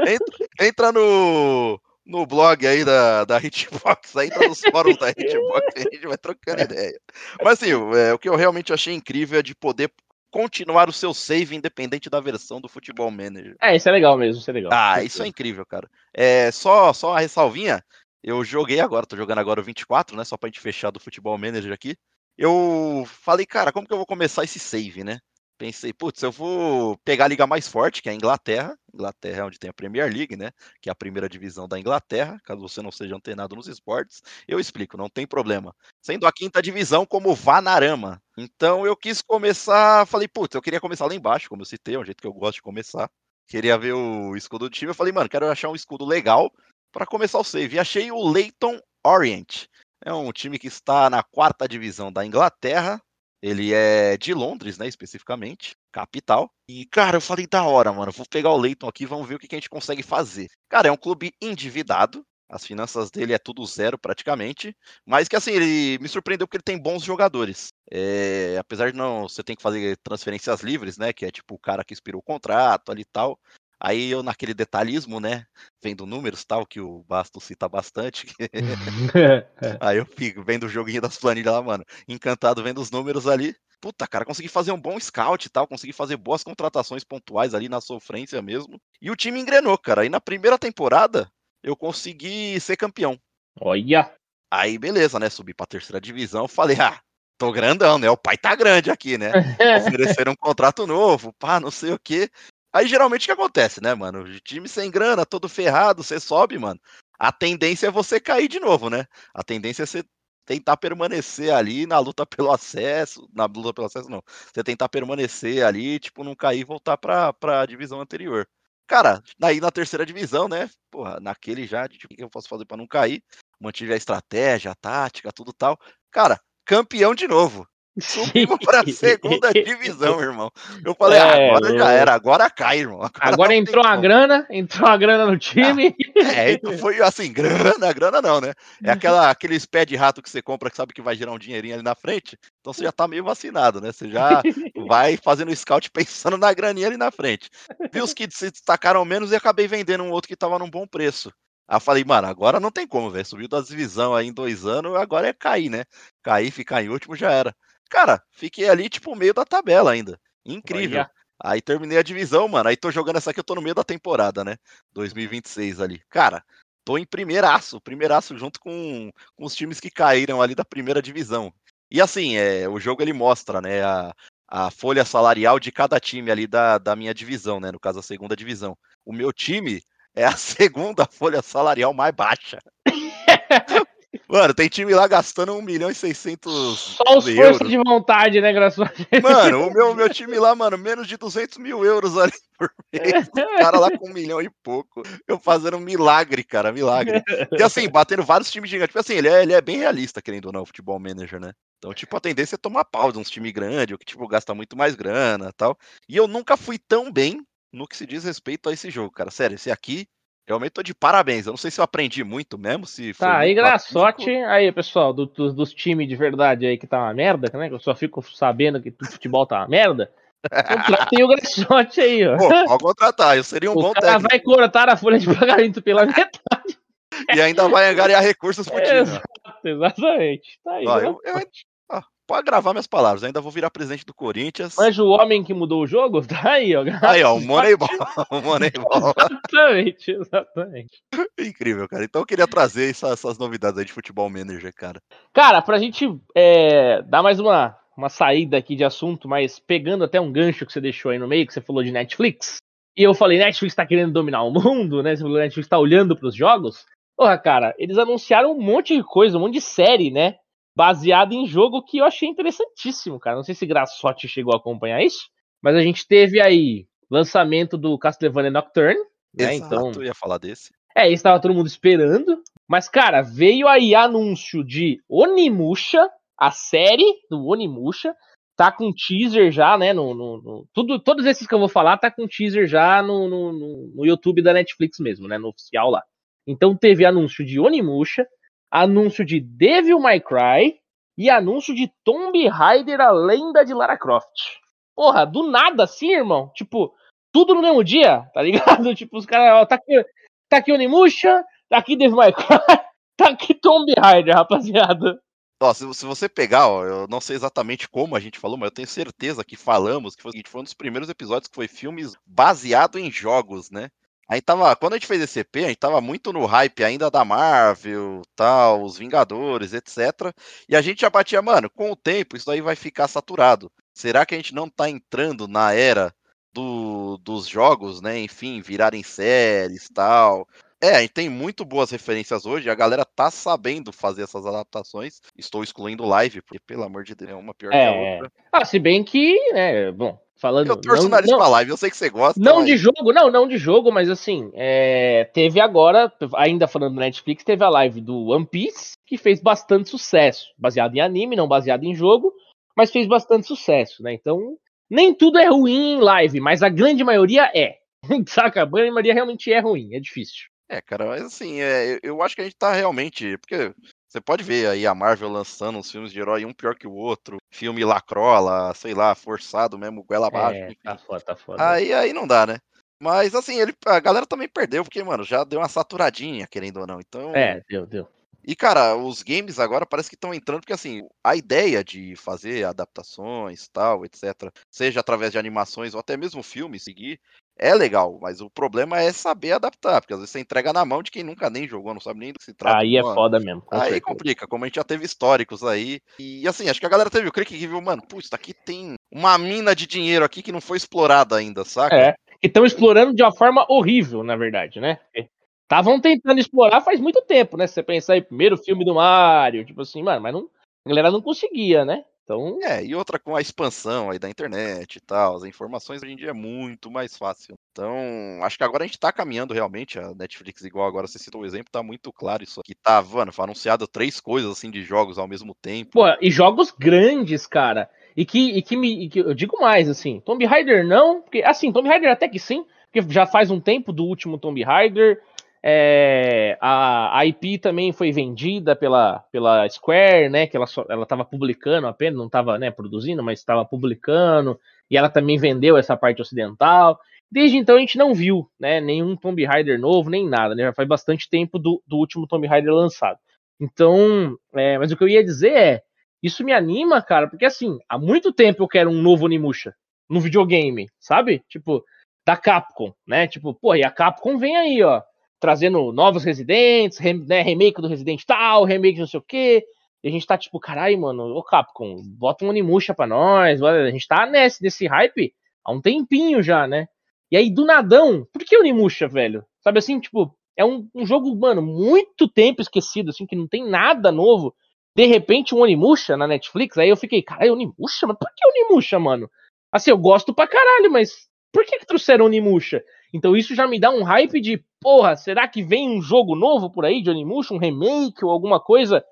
Entra, entra no no blog aí da, da Hitbox, aí entra nos fóruns da Hitbox, a gente vai trocando ideia. Mas assim, é, o que eu realmente achei incrível é de poder continuar o seu save independente da versão do Futebol Manager. É, isso é legal mesmo, isso é legal. Ah, isso é incrível, cara. É, só, só uma ressalvinha, eu joguei agora, tô jogando agora o 24, né, só pra gente fechar do Futebol Manager aqui. Eu falei, cara, como que eu vou começar esse save, né? Pensei, putz, eu vou pegar a liga mais forte, que é a Inglaterra. Inglaterra é onde tem a Premier League, né? Que é a primeira divisão da Inglaterra. Caso você não seja antenado nos esportes, eu explico, não tem problema. Sendo a quinta divisão como Vanarama. Então eu quis começar, falei, putz, eu queria começar lá embaixo, como eu citei, é um jeito que eu gosto de começar. Queria ver o escudo do time. Eu falei, mano, quero achar um escudo legal para começar o save. E achei o Leighton Orient. É um time que está na quarta divisão da Inglaterra, ele é de Londres, né, especificamente, capital. E, cara, eu falei, da hora, mano, vou pegar o Leighton aqui, vamos ver o que, que a gente consegue fazer. Cara, é um clube endividado, as finanças dele é tudo zero praticamente, mas que assim, ele me surpreendeu porque ele tem bons jogadores. É, apesar de não, você tem que fazer transferências livres, né, que é tipo o cara que expirou o contrato ali e tal. Aí eu, naquele detalhismo, né? Vendo números tal, que o Basto cita bastante. *laughs* aí eu fico vendo o joguinho das planilhas lá, mano. Encantado vendo os números ali. Puta, cara, consegui fazer um bom scout e tal, consegui fazer boas contratações pontuais ali na sofrência mesmo. E o time engrenou, cara. Aí na primeira temporada, eu consegui ser campeão. Olha! Aí beleza, né? Subi pra terceira divisão. Falei, ah, tô grandão, né? O pai tá grande aqui, né? *laughs* Ofereceram um contrato novo, pá, não sei o quê. Aí geralmente o que acontece, né, mano? O time sem grana, todo ferrado, você sobe, mano. A tendência é você cair de novo, né? A tendência é você tentar permanecer ali na luta pelo acesso. Na luta pelo acesso, não. Você tentar permanecer ali, tipo, não cair e voltar pra, pra divisão anterior. Cara, aí na terceira divisão, né? Porra, naquele já, tipo, o que eu posso fazer para não cair? Mantive a estratégia, a tática, tudo tal. Cara, campeão de novo. Subimos para a segunda *laughs* divisão, irmão. Eu falei, ah, é, agora já era, agora cai, irmão. Agora, agora entrou a grana, entrou a grana no time. Ah, é, então foi assim, *laughs* grana, grana não, né? É aquela, *laughs* aqueles pé de rato que você compra que sabe que vai gerar um dinheirinho ali na frente. Então você já tá meio vacinado, né? Você já vai fazendo scout pensando na graninha ali na frente. Vi os que se destacaram menos e acabei vendendo um outro que tava num bom preço. Aí eu falei, mano, agora não tem como, velho. Subiu da divisão aí em dois anos, agora é cair, né? Cair, ficar em último já era. Cara, fiquei ali, tipo, meio da tabela ainda. Incrível. Olha. Aí terminei a divisão, mano. Aí tô jogando essa aqui, eu tô no meio da temporada, né? 2026 ali. Cara, tô em primeiraço, primeiraço junto com, com os times que caíram ali da primeira divisão. E assim, é, o jogo ele mostra, né, a, a folha salarial de cada time ali da, da minha divisão, né? No caso, a segunda divisão. O meu time é a *laughs* segunda folha salarial mais baixa. *laughs* Mano, tem time lá gastando 1 milhão e 600 Só os forças de vontade, né, graças Mano, o meu, meu time lá, mano, menos de 200 mil euros ali por mês. O *laughs* cara lá com um milhão e pouco. Eu fazendo um milagre, cara, milagre. E assim, batendo vários times gigantes. Tipo assim, ele é, ele é bem realista, querendo ou não, o futebol manager, né? Então, tipo, a tendência é tomar pau de uns times grandes, ou que, tipo, gasta muito mais grana tal. E eu nunca fui tão bem no que se diz respeito a esse jogo, cara. Sério, esse aqui Realmente tô de parabéns. Eu não sei se eu aprendi muito mesmo, se Tá, aí graçote. Aí, pessoal, do, do, dos times de verdade aí que tá uma merda, né? Eu só fico sabendo que o futebol tá uma merda. Contratem *laughs* o Graçote aí, ó. Pô, pode contratar, eu seria um o bom cara técnico. vai cortar a folha de pagamento pela metade. E ainda vai angariar recursos pro *laughs* time. Exato, exatamente. Tá aí, Ó, eu- eu- pode gravar minhas palavras, ainda vou virar presidente do Corinthians. Mas o homem que mudou o jogo, *laughs* tá aí, ó. Aí, ó, o Moneyball. o *laughs* *laughs* Moneyball. Exatamente, exatamente. Incrível, cara. Então eu queria trazer essa- essas novidades aí de futebol manager, cara. Cara, pra gente é, dar mais uma, uma saída aqui de assunto, mas pegando até um gancho que você deixou aí no meio, que você falou de Netflix, e eu falei, Netflix tá querendo dominar o mundo, né? Você falou, Netflix tá olhando pros jogos. Porra, cara, eles anunciaram um monte de coisa, um monte de série, né? Baseada em jogo que eu achei interessantíssimo, cara. Não sei se Graçote chegou a acompanhar isso, mas a gente teve aí lançamento do Castlevania Nocturne, né? Exato, Então, eu ia falar desse. é, isso tava todo mundo esperando. Mas, cara, veio aí anúncio de Onimusha, a série do Onimusha. Tá com teaser já, né? No, no- no- tudo, todos esses que eu vou falar tá com teaser já no, no, no- no YouTube da Netflix mesmo, né? No oficial lá. Então teve anúncio de Onimusha, anúncio de Devil May Cry e anúncio de Tomb Raider, a lenda de Lara Croft. Porra, do nada assim, irmão. Tipo, tudo no mesmo dia, tá ligado? *laughs* Tipo, os caras, ó, tá aqui, tá aqui Onimusha, tá aqui Devil May Cry, *laughs* tá aqui Tomb Raider, rapaziada. Ó, se, se você pegar, ó, eu não sei exatamente como a gente falou, mas eu tenho certeza que falamos que foi, seguinte, foi um dos primeiros episódios que foi filmes baseado em jogos, né? Aí tava, quando a gente fez esse EP, a gente tava muito no hype ainda da Marvel, tal, os Vingadores, etc. E a gente já batia, mano, com o tempo isso aí vai ficar saturado. Será que a gente não tá entrando na era do- dos jogos, né? Enfim, virarem séries, tal. É, a gente tem muito boas referências hoje, a galera tá sabendo fazer essas adaptações. Estou excluindo live, porque, pelo amor de Deus, é uma pior que a É. outra. Ah, se bem que, né, bom, falando. Eu torço não- o nariz não- pra live, eu sei que você gosta. Não mas- de jogo, não, não de jogo, mas assim, é, teve agora, ainda falando do Netflix, teve a live do One Piece, que fez bastante sucesso, baseado em anime, não baseado em jogo, mas fez bastante sucesso, né? Então, nem tudo é ruim em live, mas a grande maioria é. *laughs* Saca? A grande maioria realmente é ruim, é difícil. É, cara, mas assim, é, eu- eu acho que a gente tá realmente. Porque você pode ver aí a Marvel lançando uns filmes de herói, um pior que o outro. Filme lacrola, sei lá, forçado mesmo, goela abaixo. É, tá foda, tá foda. Aí, aí não dá, né? Mas assim, ele, a galera também perdeu, porque, mano, já deu uma saturadinha, querendo ou não. Então. É, deu, deu. E, cara, os games agora parece que estão entrando, porque assim, a ideia de fazer adaptações, tal, etc., seja através de animações ou até mesmo filmes, seguir, é legal, mas o problema é saber adaptar, porque às vezes você entrega na mão de quem nunca nem jogou, não sabe nem do que se trata. Aí é mano. foda mesmo. Aí certeza. complica, como a gente já teve históricos aí. E assim, acho que a galera teve o clique que viu, mano, putz, isso aqui tem uma mina de dinheiro aqui que não foi explorada ainda, saca? É. Que estão explorando de uma forma horrível, na verdade, né? Estavam tentando explorar faz muito tempo, né? Se você pensar aí, primeiro filme do Mario, tipo assim, mano, mas não, a galera não conseguia, né? Então, É, e outra com a expansão aí da internet e tal, as informações hoje em dia é muito mais fácil. Então, acho que agora a gente tá caminhando realmente, a Netflix, igual agora você citou o exemplo, tá muito claro isso aqui. Tá, mano, foi anunciado três coisas assim de jogos ao mesmo tempo. pô, e jogos grandes, cara. E que, e que me. e que eu digo mais, assim, Tomb Raider não, porque, assim, Tomb Raider até que sim, porque já faz um tempo do último Tomb Raider. É, a, a IP também foi vendida pela, pela Square, né? Que ela, só, ela tava publicando apenas, não tava né, produzindo, mas estava publicando. E ela também vendeu essa parte ocidental. Desde então a gente não viu, né? Nenhum Tomb Raider novo, nem nada, né? Já faz bastante tempo do, do último Tomb Raider lançado. Então, é, mas o que eu ia dizer é, isso me anima, cara, porque assim, há muito tempo eu quero um novo Onimusha no videogame, sabe? Tipo, da Capcom, né? Tipo, pô, e a Capcom vem aí, ó, trazendo novos Residentes, né, remake do Resident tal, remake de não sei o quê. E a gente tá tipo, caralho, mano, ô Capcom, bota um Onimusha pra nós, a gente tá nesse, nesse hype há um tempinho já, né? E aí, do nadão, por que Onimusha, velho? Sabe assim, tipo, é um, um jogo, mano, muito tempo esquecido, assim, que não tem nada novo. De repente, um Onimusha na Netflix, aí eu fiquei, caralho, Onimusha? Mas por que Onimusha, mano? Assim, eu gosto pra caralho, mas por que, que trouxeram Onimusha? Então isso já me dá um hype de, porra, será que vem um jogo novo por aí de Onimusha, um remake ou alguma coisa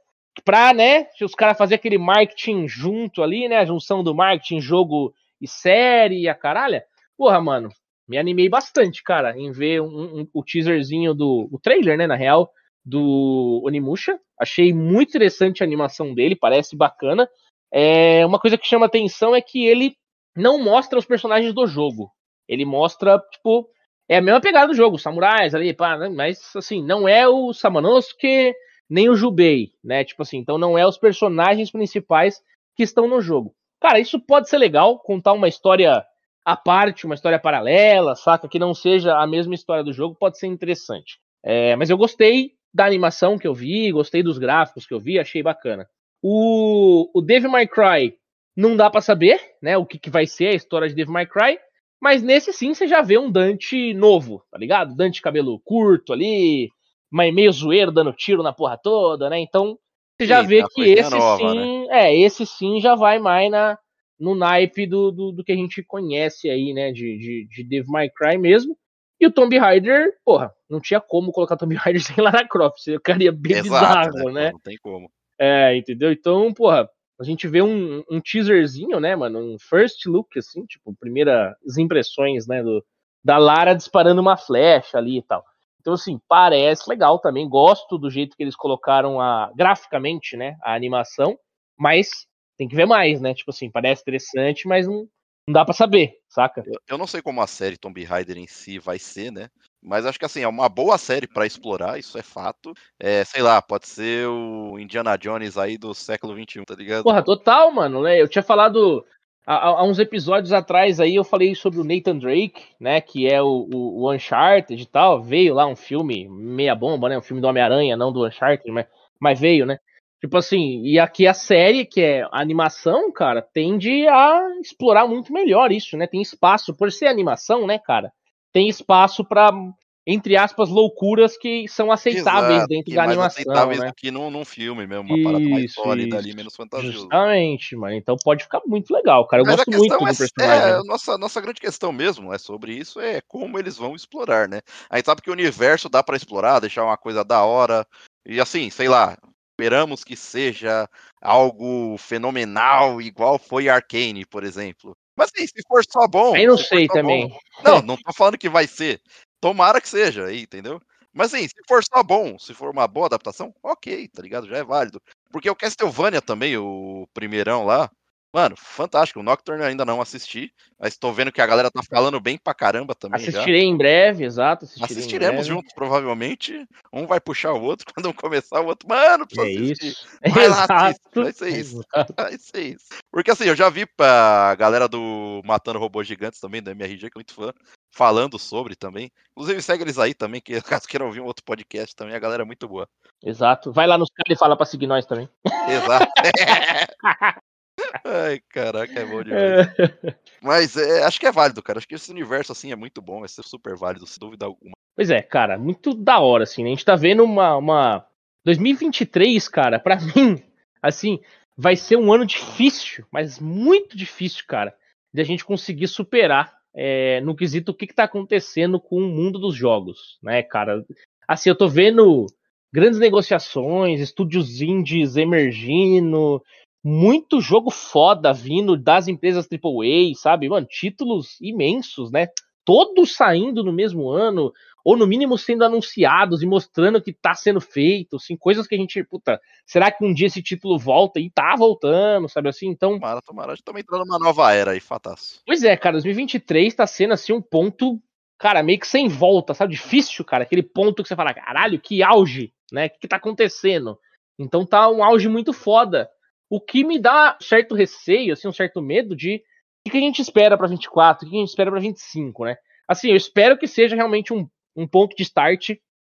pra, né, se os caras fazer aquele marketing junto ali, né, a junção do marketing, jogo e série e a caralha? Porra, mano, me animei bastante, cara, em ver um, um- o teaserzinho do, o trailer, né, na real, do Onimusha. Achei muito interessante a animação dele, parece bacana. É, uma coisa que chama atenção é que ele não mostra os personagens do jogo. Ele mostra, tipo, é a mesma pegada do jogo, samurais ali, pá, né? mas assim, não é o Samanosuke nem o Jubei, né? Tipo assim, então não é os personagens principais que estão no jogo. Cara, isso pode ser legal, contar uma história à parte, uma história paralela, saca? Que não seja a mesma história do jogo, pode ser interessante. É, mas eu gostei da animação que eu vi, gostei dos gráficos que eu vi, achei bacana. O, o Devil May Cry não dá para saber, né, o que, que vai ser a história de Devil May Cry, mas nesse sim você já vê um Dante novo, tá ligado? Dante cabelo curto ali, mas meio zoeiro, dando tiro na porra toda, né? Então você já sim, vê que esse nova, sim, né? é, esse sim já vai mais na, no naipe do, do, do, que a gente conhece aí, né? De, de, de Devil May Cry mesmo. E o Tomb Raider, porra, não tinha como colocar Tomb Raider *laughs* sem Lara Croft. Ficaria bem Exato, bizarro, né? Não tem como. É, entendeu? Então, porra, a gente vê um, um teaserzinho, né, mano? Um first look, assim, tipo, primeiras impressões, né, do, da Lara disparando uma flecha ali e tal. Então, assim, parece legal também. Gosto do jeito que eles colocaram a graficamente, né, a animação, mas tem que ver mais, né? Tipo assim, parece interessante, mas não, não dá para saber, saca? Eu, eu, não sei como a série Tomb Raider em si vai ser, né? Mas acho que assim, é uma boa série para explorar, isso é fato. É, sei lá, pode ser o Indiana Jones aí do século XXI, tá ligado? Porra, total, mano, né? Eu tinha falado há, há uns episódios atrás aí, eu falei sobre o Nathan Drake, né? Que é o, o, o Uncharted e tal. Veio lá um filme meia bomba, né? Um filme do Homem-Aranha, não do Uncharted, mas, mas veio, né? Tipo assim, e aqui a série, que é animação, cara, tende a explorar muito melhor isso, né? Tem espaço, por ser animação, né, cara? Tem espaço para entre aspas, loucuras que são aceitáveis Exato, dentro da animação. Aceitáveis né? que num, num filme mesmo, uma isso, parada mais sólida ali, menos fantasiosa. Justamente, mano. Então pode ficar muito legal, cara. Eu Mas gosto muito é, do personagem. É, nossa, nossa grande questão mesmo é sobre isso, é como eles vão explorar, né? A gente sabe que o universo dá para explorar, deixar uma coisa da hora. E assim, sei lá, esperamos que seja algo fenomenal, igual foi Arcane, por exemplo. Mas assim, se for só bom. Eu não sei também. Bom, não, não tô falando que vai ser. Tomara que seja aí, entendeu? Mas assim, se for só bom, se for uma boa adaptação, ok, tá ligado? Já é válido. Porque o Castlevania também, o primeirão lá, Mano, fantástico. O Nocturne ainda não assisti, mas tô vendo que a galera tá falando bem pra caramba também. Assistirei já. em breve, exato. Assistiremos juntos, provavelmente. Um vai puxar o outro, *laughs* quando um começar, o outro. Mano, precisa é assistir. Isso. *laughs* Vai lá, assiste. Vai ser isso. Vai ser isso. Porque assim, eu já vi pra galera do Matando Robôs Gigantes também, da MRG, que é muito fã, falando sobre também. Inclusive, segue eles aí também, que *laughs* caso queiram ouvir um outro podcast também, a galera é muito boa. Exato. Vai lá nos caras e fala pra seguir nós também. Exato. Ai, caraca, é bom demais. É. Mas é, acho que é válido, cara. Acho que esse universo, assim, é muito bom. Vai ser super válido, sem dúvida alguma. Pois é, cara. Muito da hora, assim, né? A gente tá vendo uma... uma... 2023, cara, pra *laughs* mim, assim, vai ser um ano difícil, mas muito difícil, cara, de a gente conseguir superar é, no quesito o que, que tá acontecendo com o mundo dos jogos, né, cara? Assim, eu tô vendo grandes negociações, estúdios indies emergindo, muito jogo foda vindo das empresas AAA, sabe? Mano, títulos imensos, né? Todos saindo no mesmo ano, ou no mínimo sendo anunciados e mostrando que tá sendo feito, assim, coisas que a gente, puta, será que um dia esse título volta? E tá voltando, sabe assim? Então. Tomara, tomara, a gente tá entrando numa nova era aí, fataço. Pois é, cara, 2023 tá sendo assim um ponto, cara, meio que sem volta, sabe? Difícil, cara, aquele ponto que você fala, caralho, que auge, né? O que, que tá acontecendo? Então tá um auge muito foda. O que me dá certo receio, assim, um certo medo de o que a gente espera para 24, o que a gente espera para 25, né? Assim, eu espero que seja realmente um, um ponto de start,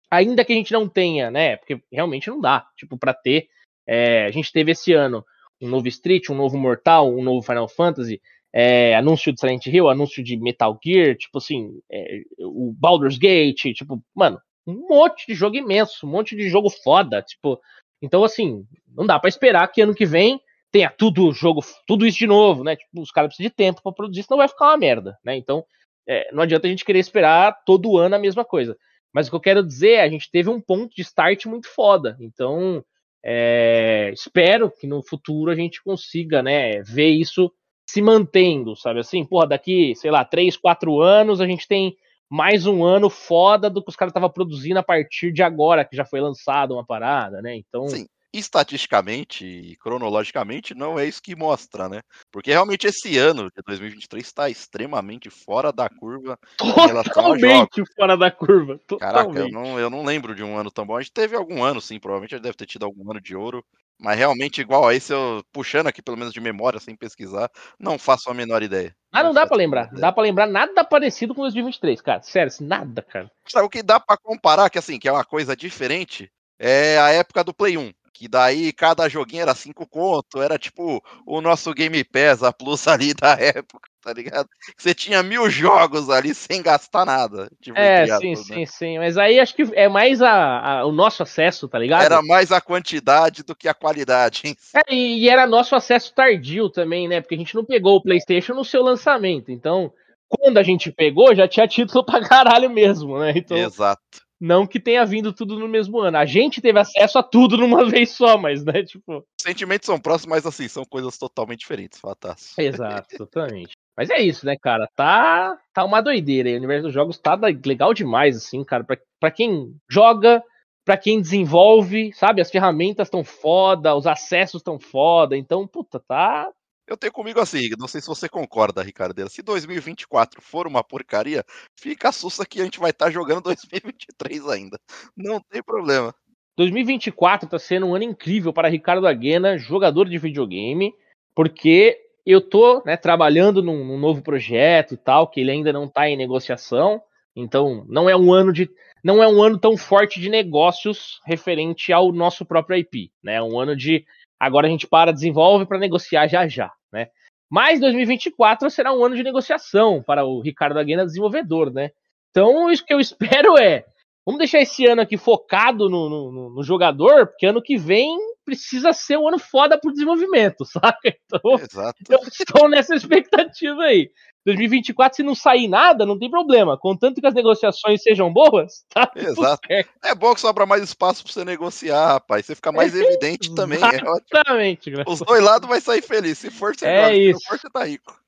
ainda que a gente não tenha, né? Porque realmente não dá, tipo, para ter. É, a gente teve esse ano um novo Street, um novo Mortal, um novo Final Fantasy, é, anúncio de Silent Hill, anúncio de Metal Gear, tipo assim, é, o Baldur's Gate, tipo, mano, um monte de jogo imenso, um monte de jogo foda, tipo, então, assim, não dá para esperar que ano que vem tenha tudo jogo, tudo isso de novo, né? Tipo, os caras precisam de tempo para produzir, senão vai ficar uma merda, né? Então, é, não adianta a gente querer esperar todo ano a mesma coisa. Mas o que eu quero dizer é, a gente teve um ponto de start muito foda. Então, é, espero que no futuro a gente consiga, né, ver isso se mantendo, sabe assim? Porra, daqui, sei lá, três, quatro anos a gente tem mais um ano foda do que os caras estavam produzindo a partir de agora, que já foi lançado uma parada, né? Então, Sim. Estatisticamente e cronologicamente não é isso que mostra, né? Porque realmente esse ano de 2023 está extremamente fora da curva Totalmente fora da curva. Totalmente. Caraca, eu não, eu não lembro de um ano tão bom. A gente teve algum ano, sim, provavelmente a gente deve ter tido algum ano de ouro. Mas realmente, igual a esse, eu puxando aqui, pelo menos de memória, sem pesquisar, não faço a menor ideia. Ah, não, não dá para lembrar. Não dá para lembrar nada parecido com 2023, cara. Sério, nada, cara. O que dá para comparar, que assim, que é uma coisa diferente, é a época do Play 1. Que daí cada joguinho era 5 conto, era tipo o nosso Game Pass, a Plus *laughs* ali da época, tá ligado? Você tinha mil jogos ali sem gastar nada. Tipo, é, sim, tudo, sim, né? sim. Mas aí acho que é mais a, a, o nosso acesso, tá ligado? Era mais a quantidade do que a qualidade. Hein? É, e era nosso acesso tardio também, né? Porque a gente não pegou o PlayStation no seu lançamento. Então, quando a gente pegou, já tinha título pra *laughs* caralho mesmo, né? Então, Exato. Não que tenha vindo tudo no mesmo ano. A gente teve acesso a tudo numa *laughs* vez só, mas, né, tipo. Sentimentos são próximos, mas assim, são coisas totalmente diferentes, Fatas. Exato, totalmente. Mas é isso, né, cara? Tá, tá uma doideira aí. O universo dos jogos tá legal demais, assim, cara. Pra, pra quem joga, pra quem desenvolve, sabe? As ferramentas estão foda, os acessos estão foda. Então, puta, tá, eu tenho comigo assim, não sei se você concorda, Ricardo. Se 2024 for uma porcaria, fica sussa que a gente vai estar tá jogando *laughs* 2023 ainda. Não tem problema. 2024 está sendo um ano incrível para Ricardo Aguena, jogador de videogame, porque eu tô né, trabalhando num, num, novo projeto e tal, que ele ainda não está em negociação. Então, não é um ano de. Não é um ano tão forte de negócios referente ao nosso próprio IP. Né? É um ano de Agora a gente para, desenvolve para negociar já já, né? Mas 2024 será um ano de negociação para o Ricardo Aguena, desenvolvedor, né? Então, isso que eu espero é. Vamos deixar esse ano aqui focado no, no, no jogador, porque ano que vem precisa ser um ano foda pro desenvolvimento, *laughs* saca? Então, Exato. eu estou nessa expectativa aí. 2024, se não sair nada, não tem problema. Contanto que as negociações sejam boas, *laughs* tá? Exato. É bom que sobra mais espaço para você negociar, rapaz. Você fica mais evidente também. É Exatamente. É Os dois lados vai sair feliz. Se for, você é isso. Se for, você tá rico.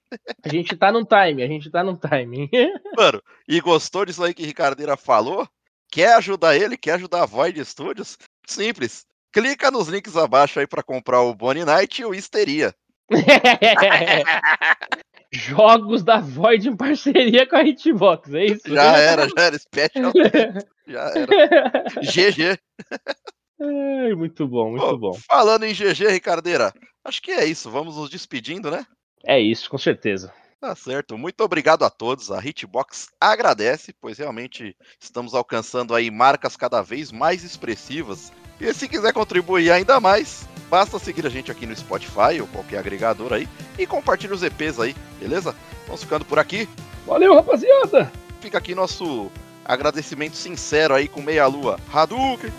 A gente tá no time, a gente tá no time. *laughs* Mano, e gostou disso aí que Ricardeira falou? Quer ajudar ele? Quer ajudar a Void Studios? Simples. Clica nos links abaixo aí para comprar o Bonnie Knight e o Histeria. *laughs* jogos da Void em parceria com a Hitbox, é isso? Já era, já era special. já era. *laughs* GG. Ai, muito bom, muito Pô, bom. Falando em GG, Ricardeira, acho que é isso. Vamos nos despedindo, né? É isso, com certeza. Tá certo. Muito obrigado a todos. A Hitbox agradece, pois realmente estamos alcançando aí marcas cada vez mais expressivas. E se quiser contribuir ainda mais, Basta seguir a gente aqui no Spotify ou qualquer agregador aí e compartilhe os EPs aí, beleza? Vamos ficando por aqui. Valeu, rapaziada! Fica aqui nosso agradecimento sincero aí com meia lua. Hadouken!